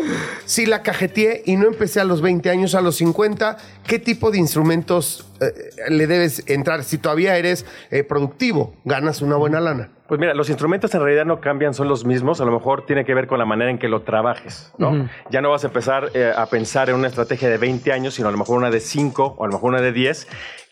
si la cajeteé y no empecé a los 20 años, a los 50, ¿qué tipo de instrumentos eh, le debes entrar? Si todavía eres eh, productivo, ganas una buena lana. Pues mira, los instrumentos en realidad no cambian, son los mismos. A lo mejor tiene que ver con la manera en que lo trabajes, ¿no? Ya no vas a empezar eh, a pensar en una estrategia de 20 años, sino a lo mejor una de 5 o a lo mejor una de 10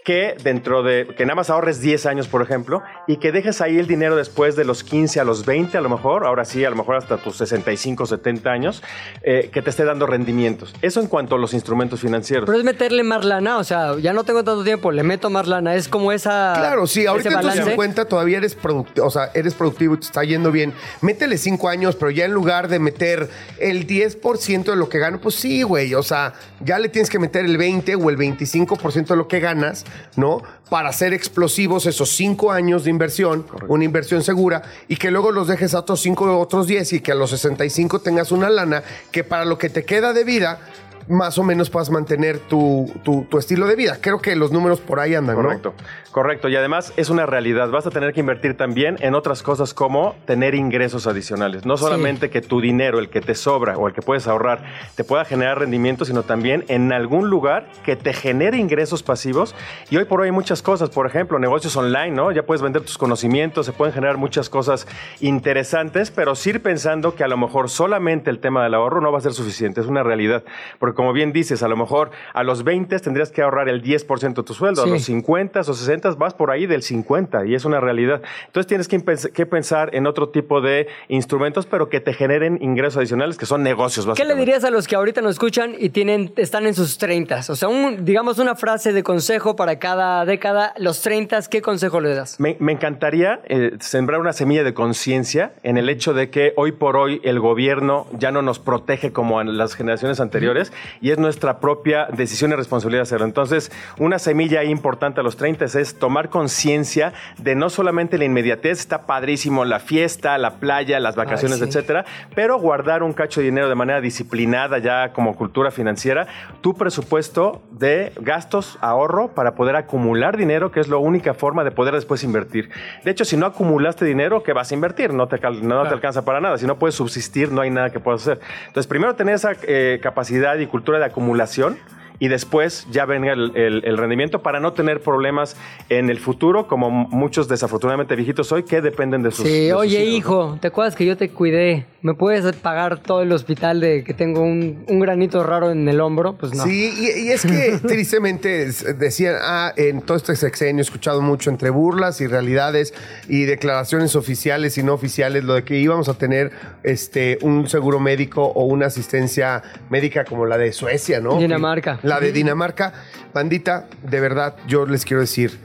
que dentro de, que nada más ahorres 10 años, por ejemplo, y que dejes ahí el dinero después de los 15 a los 20, a lo mejor, ahora sí, a lo mejor hasta tus 65, 70 años, eh, que te esté dando rendimientos. Eso en cuanto a los instrumentos financieros. Pero es meterle más lana, o sea, ya no tengo tanto tiempo, le meto más lana. Es como esa. Claro, sí, ahorita en tus balance. 50 todavía eres productivo, o sea, eres productivo y te está yendo bien. Métele 5 años, pero ya en lugar de meter el 10% de lo que gano, pues sí, güey, o sea, ya le tienes que meter el 20 o el 25% de lo que ganas, ¿no? Para hacer explosivos esos 5 años de inversión, una inversión segura, y que luego los dejes a otros 5 o otros 10 y que a los 65 tengas una lana que para lo que te queda de vida más o menos puedas mantener tu, tu- tu estilo de vida. Creo que los números por ahí andan, ¿no? Correcto, correcto. Y además es una realidad. Vas a tener que invertir también en otras cosas como tener ingresos adicionales. No solamente que tu dinero, el que te sobra o el que puedes ahorrar, te pueda generar rendimiento, sino también en algún lugar que te genere ingresos pasivos. Y hoy por hoy hay muchas cosas. Por ejemplo, negocios online, ¿no? Ya puedes vender tus conocimientos, se pueden generar muchas cosas interesantes, pero sí ir pensando que a lo mejor solamente el tema del ahorro no va a ser suficiente. Es una realidad. Porque como bien dices, a lo mejor a los 20 tendrías que ahorrar el 10% de tu sueldo, Sí. a los 50 o 60 vas por ahí del 50 y es una realidad. Entonces tienes que, pensar en otro tipo de instrumentos, pero que te generen ingresos adicionales, que son negocios ¿Qué le dirías a los que ahorita nos escuchan y tienen, están en sus 30? O sea, un- digamos una frase de consejo para cada década. Los 30, ¿qué consejo le das? Me, me encantaría eh, sembrar una semilla de conciencia en el hecho de que hoy por hoy el gobierno ya no nos protege como en las generaciones anteriores y es nuestra propia decisión y responsabilidad hacerlo. Entonces, una semilla importante a los 30 es tomar conciencia de no solamente la inmediatez, está padrísimo la fiesta, la playa, las vacaciones, sí. etcétera, pero guardar un cacho de dinero de manera disciplinada ya como cultura financiera, tu presupuesto de gastos, ahorro para poder acumular dinero, que es la única forma de poder después invertir. De hecho, si no acumulaste dinero, ¿qué vas a invertir? No te, no te alcanza para nada. Si no puedes subsistir, no hay nada que puedas hacer. Entonces, primero tener esa eh, capacidad y cultura de acumulación y después ya venga el, el- el rendimiento para no tener problemas en el futuro, como muchos desafortunadamente viejitos hoy que dependen de sus. de Sí, sus oye hijo, ¿te acuerdas que yo te cuidé? ¿Me puedes pagar todo el hospital de que tengo un, un granito raro en el hombro? Pues no. Sí, y, y es que tristemente decían, ah, en todo este sexenio he escuchado mucho entre burlas y realidades y declaraciones oficiales y no oficiales, lo de que íbamos a tener este un seguro médico o una asistencia médica como la de Suecia, ¿no? Dinamarca. La de Dinamarca. Bandita, de verdad, yo les quiero decir,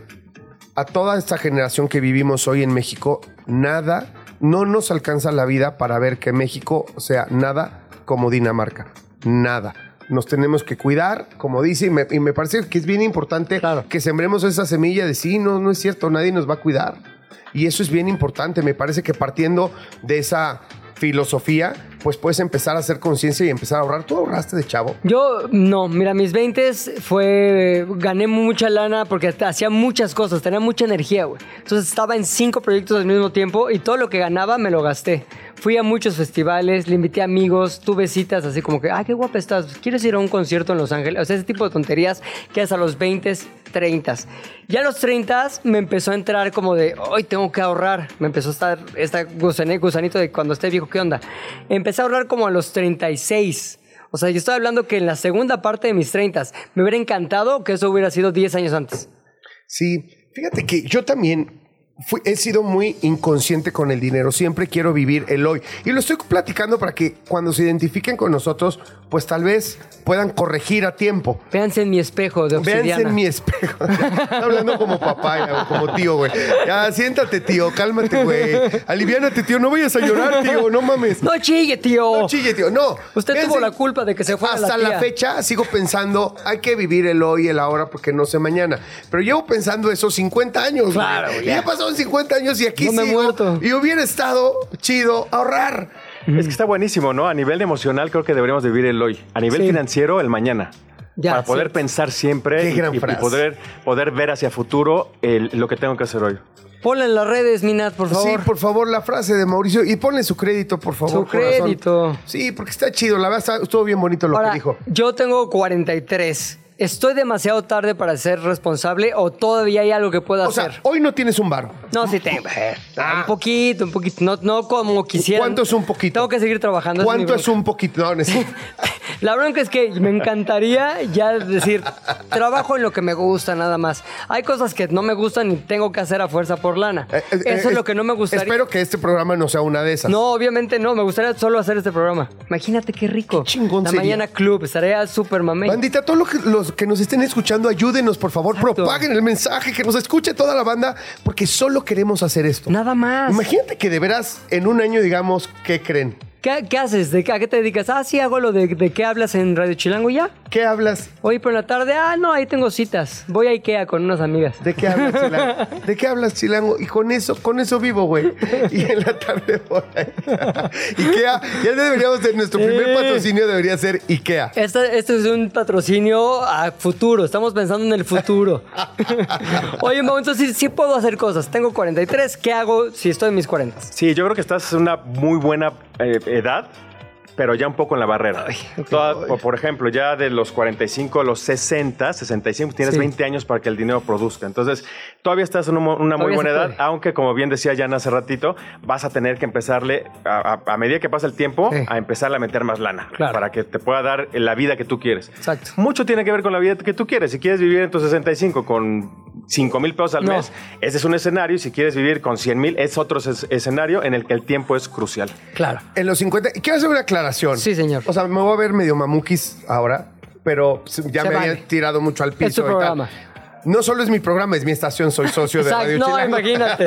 a toda esta generación que vivimos hoy en México, nada, no nos alcanza la vida para ver que México sea nada como Dinamarca. Nada. Nos tenemos que cuidar, como dice, y me, y me parece que es bien importante Claro. que sembremos esa semilla de sí, no, no es cierto, nadie nos va a cuidar. Y eso es bien importante. Me parece que partiendo de esa filosofía, pues puedes empezar a hacer conciencia y empezar a ahorrar. ¿Tú ahorraste de chavo? Yo no, mira, mis 20 fue. Gané mucha lana porque hacía muchas cosas, tenía mucha energía, güey. Entonces estaba en cinco proyectos al mismo tiempo y todo lo que ganaba me lo gasté. Fui a muchos festivales, le invité a amigos, tuve citas así como que, ah, qué guapa estás, ¿quieres ir a un concierto en Los Ángeles? O sea, ese tipo de tonterías que hasta los 20, 30. Ya a los 30 me empezó a entrar como de, hoy tengo que ahorrar. Me empezó a estar este gusanito de cuando esté viejo, ¿qué onda? Empecé a ahorrar como a los 36. O sea, yo estoy hablando que en la segunda parte de mis 30 me hubiera encantado que eso hubiera sido 10 años antes. Sí, fíjate que yo también fui- he sido muy inconsciente con el dinero. Siempre quiero vivir el hoy. Y lo estoy platicando para que cuando se identifiquen con nosotros, pues tal vez puedan corregir a tiempo. Véanse en mi espejo de obsidiana. Véanse en mi espejo. Está hablando como papá, como tío, güey. Ya, siéntate, tío, cálmate, güey. Aliviánate, tío. No vayas a llorar, tío. No mames. No chille, tío. No chille, tío. No. Usted Véanse- tuvo la culpa de que se fuera Hasta la la, tía. fecha sigo pensando, hay que vivir el hoy el ahora porque no sé mañana. Pero llevo pensando eso 50 años. güey. Claro, Y ya. ya pasaron 50 años y aquí No me he sigo. muerto. Y hubiera estado chido ahorrar. Es que está buenísimo, ¿no? A nivel emocional creo que deberíamos vivir el hoy. A nivel Sí. financiero, el mañana. Ya, para poder pensar siempre y, poder, poder ver hacia futuro el- lo que tengo que hacer hoy. Ponla en las redes, Minat, por favor. Sí, por favor, la frase de Mauricio. Y ponle su crédito, por favor. Su corazón. crédito. Sí, porque está chido. La verdad, estuvo bien bonito lo Ahora, que dijo. yo tengo 43. ¿Estoy demasiado tarde para ser responsable o todavía hay algo que pueda O sea, hacer? hoy no tienes un varo. No, sí tengo. eh, Un poquito, un poquito. No, no como quisiera. ¿Cuánto es un poquito? Tengo que seguir trabajando. ¿Cuánto es un poquito? No. La bronca es que me encantaría ya decir, trabajo en lo que me gusta nada más. Hay cosas que no me gustan y tengo que hacer a fuerza por lana. Eh, eh, Eso eh, es lo que no me gustaría. Espero que este programa no sea una de esas. No, obviamente no. Me gustaría solo hacer este programa. Imagínate qué rico. Qué chingón La sería. mañana club. Estaría súper mamey. Bandita, todos los que, los que nos estén escuchando, ayúdenos, por favor, Exacto. propaguen el mensaje, que nos escuche toda la banda, porque solo queremos hacer esto. Nada más. Imagínate que de veras en un año digamos, ¿qué creen? ¿Qué, qué haces? ¿De qué, ¿A qué te dedicas? Ah, sí, hago lo de, de qué hablas en Radio Chilango y ya. ¿Qué hablas? Hoy por la tarde, ah, no, ahí tengo citas. Voy a Ikea con unas amigas. ¿De qué hablas, Chilango? ¿De qué hablas, Chilango? Y con eso, con eso vivo, güey. Y en la tarde por ahí. Ikea, ya deberíamos de nuestro primer patrocinio debería ser Ikea. Este, este es un patrocinio a futuro. Estamos pensando en el futuro. Oye, Mau, entonces sí, sí puedo hacer cosas. Tengo 43. ¿Qué hago si estoy en mis 40? Sí, yo creo que estás en una muy buena eh, edad, pero ya un poco en la barrera. Toda- por- por ejemplo, ya de los 45 a los 60, 65, tienes Sí. 20 años para que el dinero produzca. Entonces, todavía estás en una, una muy buena edad, puede. aunque como bien decía Jan hace ratito, vas a tener que empezarle, a, a- a medida que pasa el tiempo, Sí. a empezar a meter más lana Claro. para que te pueda dar la vida que tú quieres. Exacto. Mucho tiene que ver con la vida que tú quieres. Si quieres vivir en tus 65 con 5 mil pesos al No. mes, ese es un escenario. Y si quieres vivir con 100 mil, es otro es- escenario en el que el tiempo es crucial. Claro. En los 50. y Quiero hacer una aclaración. Sí, señor. O sea, me voy a ver medio mamuquis ahora, pero ya Se me vale. había tirado mucho al piso. Es tu y tal. No solo es mi programa, es mi estación, soy socio de Exacto, Radio no, Chilango. imagínate.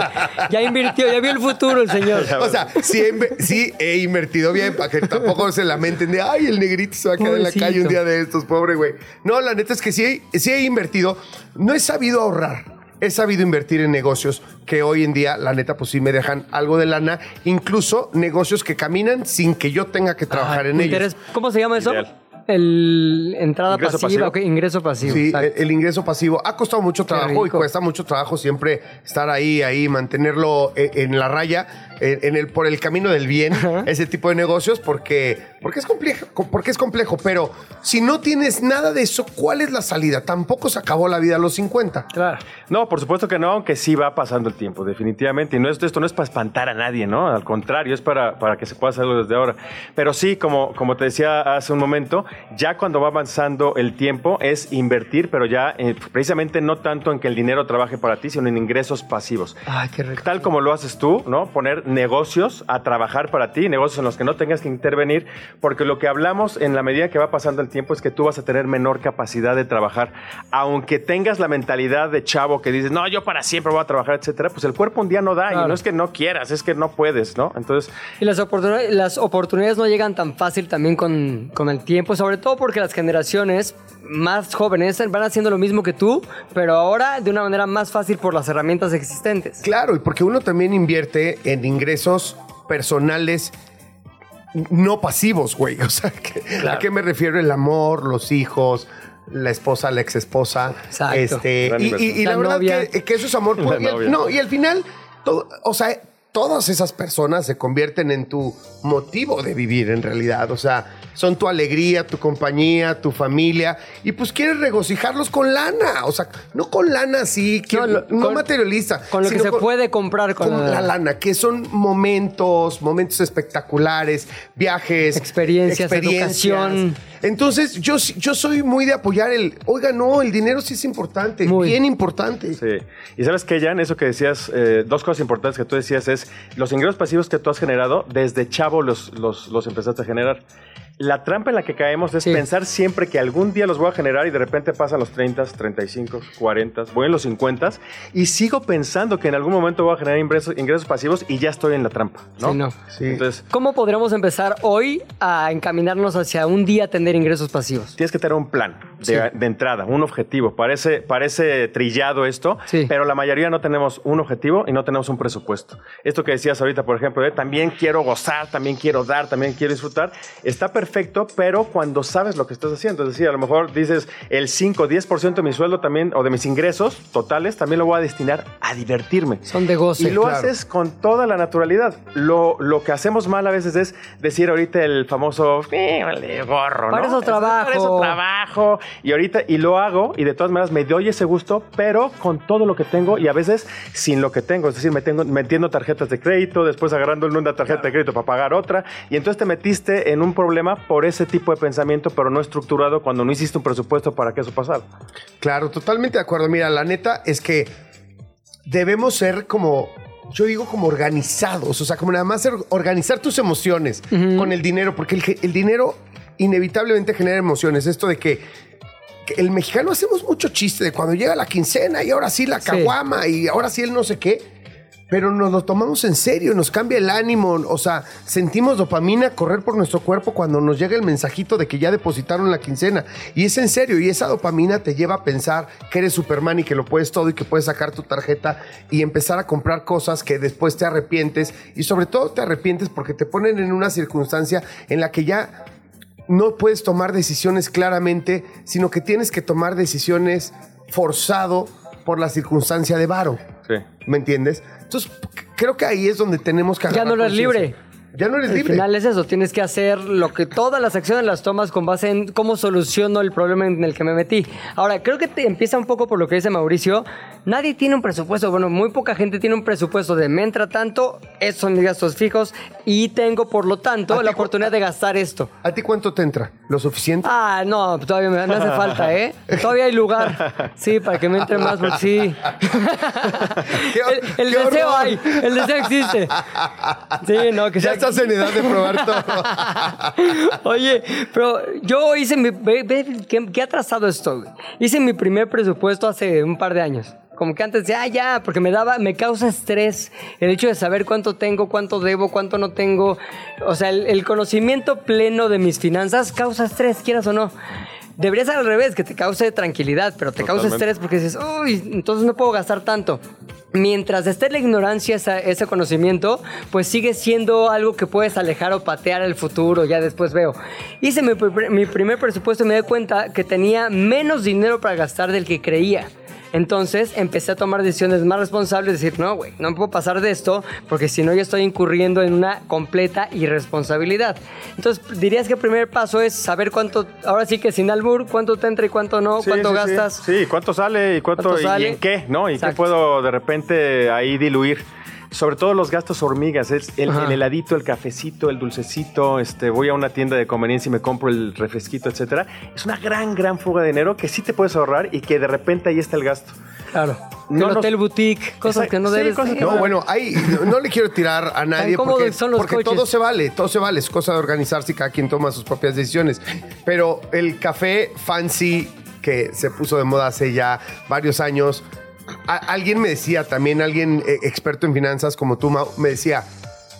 Ya invirtió, ya vio el futuro el señor. O sea, sí he, sí he invertido bien para que tampoco se lamenten de, ay, el negrito se va a quedar en la calle un día de estos, pobre güey. No, la neta es que sí, he- sí he invertido. No he sabido ahorrar. He sabido invertir en negocios que hoy en día, la neta, pues sí me dejan algo de lana. Incluso negocios que caminan sin que yo tenga que trabajar en ellos. ¿Cómo se llama eso? Ideal. El entrada Ingreso pasiva, pasivo. ingreso pasivo. Sí, el, ingreso pasivo ha costado mucho trabajo y cuesta mucho trabajo siempre estar ahí, ahí, mantenerlo eh, en la raya, en, en el, por el camino del bien, ese tipo de negocios, porque, porque, es complejo, porque es complejo. Pero si no tienes nada de eso, ¿cuál es la salida? Tampoco se acabó la vida a los 50. Claro. No, por supuesto que no, aunque sí va pasando el tiempo, definitivamente. Y no es, esto no es para espantar a nadie, ¿no? Al contrario, es para, para que se pueda hacerlo desde ahora. Pero sí, como, como te decía hace un momento, ya cuando va avanzando el tiempo es invertir, pero ya eh, precisamente no tanto en que el dinero trabaje para ti, sino en ingresos pasivos. Ay, qué rico. Tal como lo haces tú, ¿no? Poner negocios a trabajar para ti, negocios en los que no tengas que intervenir, porque lo que hablamos en la medida que va pasando el tiempo es que tú vas a tener menor capacidad de trabajar. Aunque tengas la mentalidad de chavo que dices, no, yo para siempre voy a trabajar, etcétera, pues el cuerpo un día no da y no es que no quieras, es que no puedes, ¿no? Entonces, Y las oportunidades, las oportunidades no llegan tan fácil también con, con el tiempo, sobre todo porque las generaciones más jóvenes van haciendo lo mismo que tú, pero ahora de una manera más fácil por las herramientas existentes. Claro, y porque uno también invierte en ingresos personales no pasivos, güey. O sea, ¿qué- ¿a qué me refiero? El amor, los hijos, la esposa, la ex esposa. Exacto. Este, y, inversión. y- y la, La verdad novia. que, que eso es amor. La puro. Y no, y al final, todo- o sea, todas esas personas se convierten en tu motivo de vivir en realidad. O sea, son tu alegría, tu compañía, tu familia. Y pues quieres regocijarlos con lana. O sea, no con lana así, que, no, lo- con- materialista. Con lo que se puede comprar con, con la lana, que son momentos, momentos espectaculares, viajes, Experiencias, educación. Entonces, yo, sí- yo soy muy de apoyar el, oiga, no, el dinero sí es importante, Muy. bien importante. Sí. Y sabes que, Jan, eso que decías, eh, dos cosas importantes que tú decías es los ingresos pasivos que tú has generado, desde chavo los, los, los empezaste a generar. La trampa en la que caemos es Sí. pensar siempre que algún día los voy a generar y de repente pasan los 30, 35, 40, voy en los 50 y sigo pensando que en algún momento voy a generar ingresos, ingresos pasivos y ya estoy en la trampa, ¿no? Sí, no. Sí. Entonces, ¿Cómo podríamos empezar hoy a encaminarnos hacia un día tener ingresos pasivos? Tienes que tener un plan de, Sí. de entrada, un objetivo. Parece, parece trillado esto, Sí. pero la mayoría no tenemos un objetivo y no tenemos un presupuesto. Esto que decías ahorita, por ejemplo, de también quiero gozar, también quiero dar, también quiero disfrutar, está perfecto, pero cuando sabes lo que estás haciendo, es decir, a lo mejor dices el 5, 10% de mi sueldo también, o de mis ingresos totales, también lo voy a destinar a divertirme. Son de goce. Y lo claro. haces con toda la naturalidad. Lo, lo que hacemos mal a veces es decir ahorita el famoso "Eh, vale, gorro, Para ¿no? eso trabajo. Para eso trabajo. Y ahorita, y lo hago, y de todas maneras me doy ese gusto, pero con todo lo que tengo y a veces sin lo que tengo. Es decir, me tengo, metiendo tarjetas de crédito, después agarrando una tarjeta de crédito para pagar otra. Y entonces te metiste en un problema por ese tipo de pensamiento, pero no estructurado cuando no hiciste un presupuesto para que eso pasara. Claro, totalmente de acuerdo. Mira, la neta es que debemos ser como, yo digo como organizados, o sea, como nada más organizar tus emociones con el dinero, porque el, dinero inevitablemente genera emociones. Esto de que, que el mexicano hacemos mucho chiste de cuando llega la quincena y ahora sí la Sí. caguama y ahora sí el no sé qué. Pero nos lo tomamos en serio, nos cambia el ánimo, o sea, sentimos dopamina correr por nuestro cuerpo cuando nos llega el mensajito de que ya depositaron la quincena. Y es en serio, y esa dopamina te lleva a pensar que eres Superman y que lo puedes todo y que puedes sacar tu tarjeta y empezar a comprar cosas que después te arrepientes. Y sobre todo te arrepientes porque te ponen en una circunstancia en la que ya no puedes tomar decisiones claramente, sino que tienes que tomar decisiones forzado por la circunstancia de varo. Sí. ¿Me entiendes? Entonces, creo que ahí es donde tenemos que Ya no eres libre. Ya no eres Al libre. final es eso, tienes que hacer lo que todas las acciones las tomas con base en cómo soluciono el problema en el que me metí. Ahora, creo que te empieza un poco por lo que dice Mauricio. Nadie tiene un presupuesto, bueno, muy poca gente tiene un presupuesto de me entra tanto, estos son mis gastos fijos y tengo por lo ¿A tanto la oportunidad de gastar esto. ¿A ti cuánto te entra? ¿Lo suficiente? Ah, no, todavía me, hace falta, ¿eh? Todavía hay lugar. Sí, para que me entre más, porque sí. ¡Qué hor- El, el deseo horror! hay, el deseo existe. Sí, no, que sea estás en edad de probar todo. Oye, pero yo hice mi. Ve, ve qué, qué atrasado estoy. Hice mi primer presupuesto hace un par de años. Como que antes decía, ah, ya, porque me daba, me causa estrés el hecho de saber cuánto tengo, cuánto debo, cuánto no tengo. O sea, el, el conocimiento pleno de mis finanzas causa estrés, quieras o no. Debería ser al revés, que te cause tranquilidad, pero te causa Totalmente. estrés porque dices, uy, entonces no puedo gastar tanto. Mientras esté la ignorancia ese conocimiento, pues sigue siendo algo que puedes alejar o patear al futuro, ya después veo. Hice mi, mi primer presupuesto y me di cuenta que tenía menos dinero para gastar del que creía. Entonces empecé a tomar decisiones más responsables, decir, no, güey, no me puedo pasar de esto, porque si no ya estoy incurriendo en una completa irresponsabilidad. Entonces dirías que el primer paso es saber cuánto, ahora sí que sin albur, cuánto te entra y cuánto no, Sí, cuánto sí, sí. gastas. Sí, cuánto sale y cuánto, ¿Cuánto y- sale? y en qué, ¿no? Y Exacto. qué puedo de repente ahí diluir. Sobre todo los gastos hormigas, es el, el heladito, el cafecito, el dulcecito, este, voy a una tienda de conveniencia y me compro el refresquito, etcétera. Es una gran, gran fuga de dinero que sí te puedes ahorrar y que de repente ahí está el gasto. Claro. No el hotel boutique, cosas que no Sí, debes. que No, bueno, ahí no, no le quiero tirar a nadie porque, son los porque coches. todo se vale, todo se vale. Es cosa de organizarse y cada quien toma sus propias decisiones. Pero el café fancy que se puso de moda hace ya varios años, a- alguien me decía, también alguien eh, experto en finanzas como tú, Mau, me decía,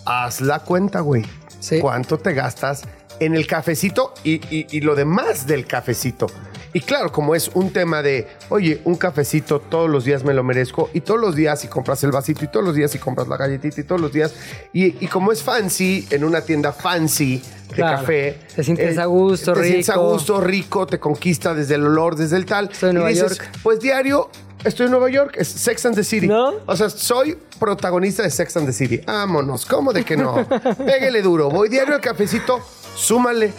haz la cuenta, güey. Sí. ¿Cuánto te gastas en el cafecito y, y- y lo demás del cafecito? Y claro, como es un tema de, oye, un cafecito todos los días me lo merezco, y todos los días si compras el vasito, y todos los días si compras la galletita, y todos los días, y, y como es fancy, en una tienda fancy de Claro. café. eh, Te sientes a gusto, te sientes a rico. gusto, rico, te conquista desde el olor, desde el tal. Estoy en y Nueva dices, York. Pues diario, estoy en Nueva York, es Sex and the City. ¿No? O sea, soy protagonista de Sex and the City. Vámonos, ¿cómo de que no? Pégale duro, voy diario al cafecito, súmale.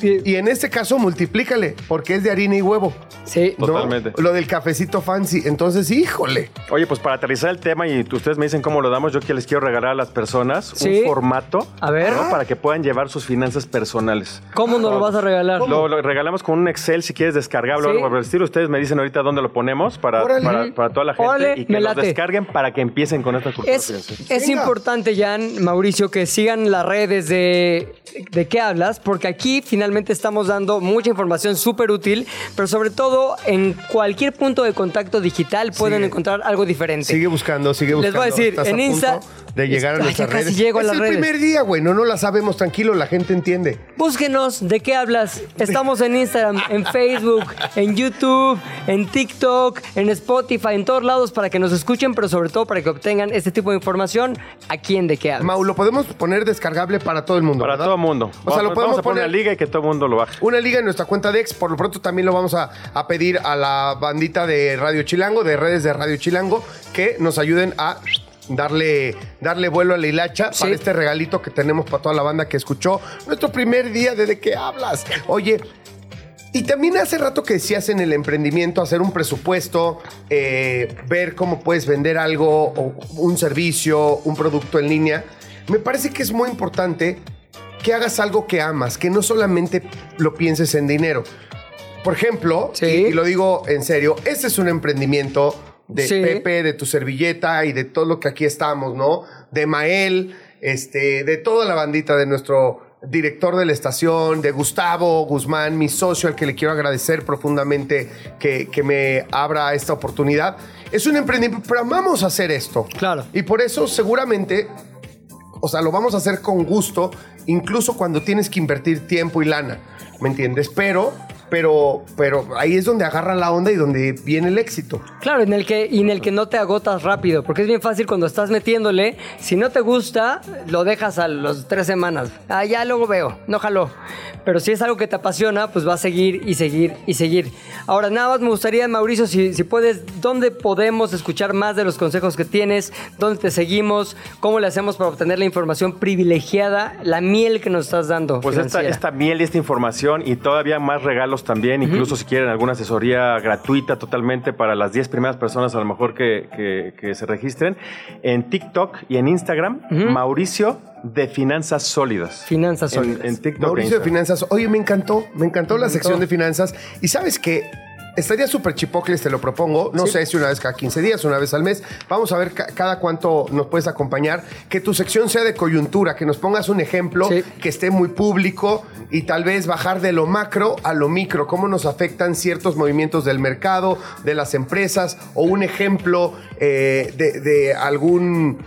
Sí. Y en este caso, multiplícale, porque es de harina y huevo. Sí. ¿no? Totalmente. Lo del cafecito fancy. Entonces, híjole. Oye, pues para aterrizar el tema y ustedes me dicen cómo lo damos, yo que les quiero regalar a las personas Sí. un formato A ver. ¿no? para que puedan llevar sus finanzas personales. ¿Cómo nos lo vas a regalar? Lo, lo regalamos con un Excel si quieres descargarlo o Sí. algo por el estilo. Ustedes me dicen ahorita dónde lo ponemos para, para, para toda la gente Órale, y que late. descarguen para que empiecen con esta cultura Es, es importante, Jan, Mauricio, que sigan las redes de, de qué hablas, porque aquí finalmente estamos dando mucha información súper útil, pero sobre todo en cualquier punto de contacto digital pueden Sigue. encontrar algo diferente. Sigue buscando, sigue Les buscando. voy a decir, en a Insta- De llegar a Ay, ya nuestras casi redes. llego a es las el redes. primer día, güey. No, no la sabemos. Tranquilo, la gente entiende. Búsquenos, ¿de qué hablas? Estamos en Instagram, en Facebook, en YouTube, en TikTok, en Spotify, en todos lados para que nos escuchen, pero sobre todo para que obtengan este tipo de información aquí en De qué hablas. Mau, lo podemos poner descargable para todo el mundo. Para ¿verdad? todo el mundo. O sea, lo podemos vamos a poner poner una liga y que todo el mundo lo baje. Una liga en nuestra cuenta de ex. Por lo pronto también lo vamos a, a pedir a la bandita de Radio Chilango, de redes de Radio Chilango, que nos ayuden a darle, darle vuelo a la hilacha Sí. para este regalito que tenemos para toda la banda que escuchó nuestro primer día de De qué hablas. Oye, y también hace rato que decías en el emprendimiento hacer un presupuesto, eh, ver cómo puedes vender algo, o un servicio, un producto en línea. Me parece que es muy importante que hagas algo que amas, que no solamente lo pienses en dinero. Por ejemplo, Sí. y, y lo digo en serio, este es un emprendimiento de Sí. Pepe, de tu servilleta y de todo lo que aquí estamos, ¿no? De Mael, este, de toda la bandita de nuestro director de la estación, de Gustavo Guzmán, mi socio, al que le quiero agradecer profundamente que, que me abra esta oportunidad. Es un emprendimiento, pero amamos hacer esto. Claro. Y por eso seguramente o sea, lo vamos a hacer con gusto, incluso cuando tienes que invertir tiempo y lana, ¿me entiendes? Pero, pero, pero ahí es donde agarra la onda y donde viene el éxito. Claro, en el que, y en el que no te agotas rápido, porque es bien fácil cuando estás metiéndole, si no te gusta, lo dejas a las tres semanas. Ah, ya luego veo, no jaló. Pero si es algo que te apasiona, pues va a seguir y seguir y seguir. Ahora, nada más me gustaría, Mauricio, si, si puedes, ¿dónde podemos escuchar más de los consejos que tienes? ¿Dónde te seguimos? ¿Cómo le hacemos para obtener la información privilegiada, la miel que nos estás dando? Pues esta, esta miel y esta información y todavía más regalos también, incluso si quieren alguna asesoría gratuita totalmente para las 10 primeras personas a lo mejor que, que- que se registren, en TikTok y en Instagram, Mauricio de Finanzas Sólidas. Finanzas En- sólidas. En, TikTok. e Mauricio de. Finanzas, oye, me encantó, me encantó la encantó. sección de finanzas. Y sabes que estaría súper chipocles, te lo propongo. No sé si una vez cada 15 días, una vez al mes. Vamos a ver ca- cada cuánto nos puedes acompañar. Que tu sección sea de coyuntura, que nos pongas un ejemplo Sí. que esté muy público y tal vez bajar de lo macro a lo micro. Cómo nos afectan ciertos movimientos del mercado, de las empresas o un ejemplo eh, de, de algún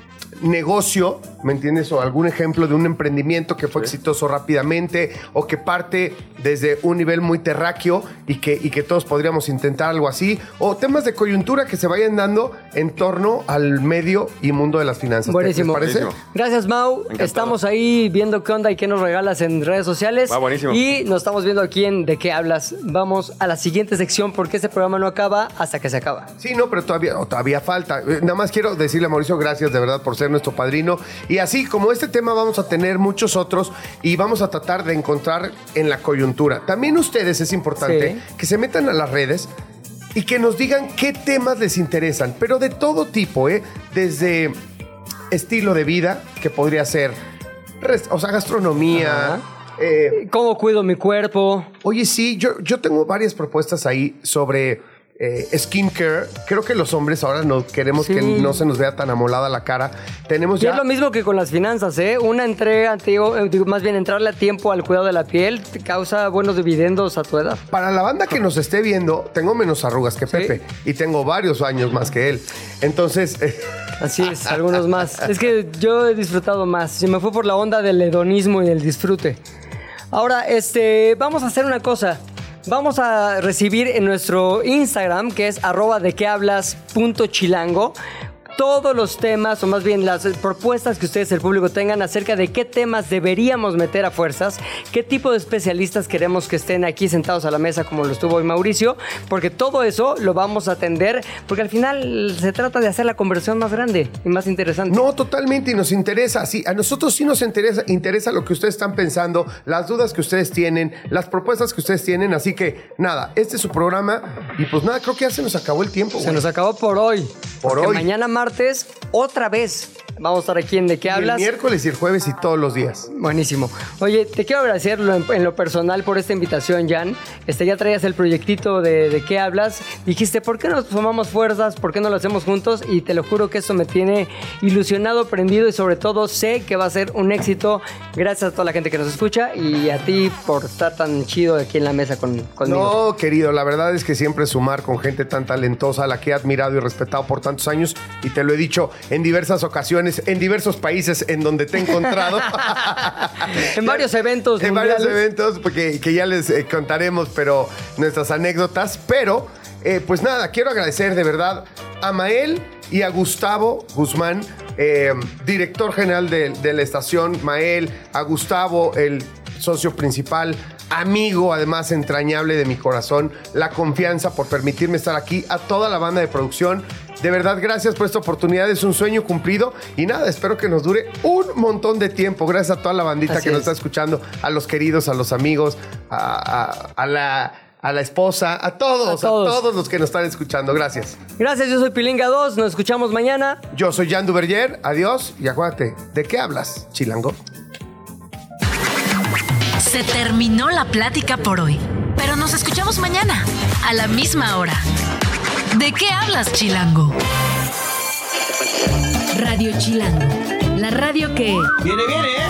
negocio, ¿me entiendes? O algún ejemplo de un emprendimiento que fue exitoso rápidamente o que parte desde un nivel muy terráqueo y que, y que todos podríamos intentar algo así. O temas de coyuntura que se vayan dando en torno al medio y mundo de las finanzas. ¿Te- Buenísimo. ¿Les parece? Buenísimo. Gracias, Mau. Encantado. Estamos ahí viendo qué onda y qué nos regalas en redes sociales. Va, buenísimo. Y nos estamos viendo aquí en De qué hablas. Vamos a la siguiente sección porque este programa no acaba hasta que se acaba. Sí, no, pero todavía, todavía falta. Eh, Nada más quiero decirle a Mauricio gracias de verdad por ser nuestro padrino. Y así como este tema vamos a tener muchos otros y vamos a tratar de encontrar en la coyuntura. También ustedes es importante Sí. que se metan a las redes y que nos digan qué temas les interesan, pero de todo tipo, ¿eh? Desde estilo de vida, que podría ser, o sea, gastronomía. eh, ¿Cómo cuido mi cuerpo? Oye, sí, yo, yo tengo varias propuestas ahí sobre eh, skincare. Creo que los hombres ahora no queremos Sí. que no se nos vea tan amolada la cara. Tenemos Y ya... es lo mismo que con las finanzas, ¿eh? Una entrega, digo, eh, digo, más bien entrarle a tiempo al cuidado de la piel, te causa buenos dividendos a tu edad. Para la banda que nos esté viendo, tengo menos arrugas que Pepe y tengo varios años más que él. Entonces, eh, Así es, algunos más. Es que yo he disfrutado más. Se me fue por la onda del hedonismo y del disfrute. Ahora, este, vamos a hacer una cosa. Vamos a recibir en nuestro Instagram, que es arroba de que hablas punto chilango, todos los temas, o más bien las propuestas que ustedes, el público, tengan acerca de qué temas deberíamos meter a fuerzas, qué tipo de especialistas queremos que estén aquí sentados a la mesa, como lo estuvo hoy Mauricio, porque todo eso lo vamos a atender, porque al final se trata de hacer la conversión más grande y más interesante. no, totalmente, y nos interesa. Sí, a nosotros sí nos interesa, interesa lo que ustedes están pensando, las dudas que ustedes tienen, las propuestas que ustedes tienen. Así que, nada, este es su programa. Y pues nada, creo que ya se nos acabó el tiempo. Se nos acabó por hoy. Por hoy. Mañana martes, otra vez, vamos a estar aquí en De qué Y el hablas. miércoles y el jueves y todos los días. Buenísimo. Oye, te quiero agradecer en, en lo personal por esta invitación, Jan. Este, ya traías el proyectito de, de qué hablas. Dijiste, ¿por qué no sumamos fuerzas? ¿Por qué no lo hacemos juntos? Y te lo juro que esto me tiene ilusionado, prendido y sobre todo sé que va a ser un éxito. Gracias a toda la gente que nos escucha y a ti por estar tan chido aquí en la mesa con, conmigo. No, querido, la verdad es que siempre sumar con gente tan talentosa, a la que he admirado y respetado por tantos años, y te lo he dicho en diversas ocasiones, en diversos países en donde te he encontrado. En varios eventos En varios eventos, porque que ya les eh, contaremos, pero nuestras anécdotas. Pero, eh, pues nada, quiero agradecer de verdad a Mael y a Gustavo Guzmán, eh, director general de, de la estación, Mael, a Gustavo, el socio principal, amigo además entrañable de mi corazón, la confianza por permitirme estar aquí, a toda la banda de producción. De verdad, gracias por esta oportunidad, es un sueño cumplido y nada, espero que nos dure un montón de tiempo. Gracias a toda la bandita Así que nos es. está escuchando, a los queridos, a los amigos, a, a- a la, a la esposa, a todos, A todos. los que nos están escuchando. Gracias. Gracias, yo soy Pilinga 2. Nos escuchamos mañana. Yo soy Jan Duverger, adiós y acuérdate, ¿de qué hablas, Chilango? Se terminó la plática por hoy, pero nos escuchamos mañana, a la misma hora. ¿De qué hablas, Chilango? Radio Chilango, la radio que... Viene, viene, ¿eh?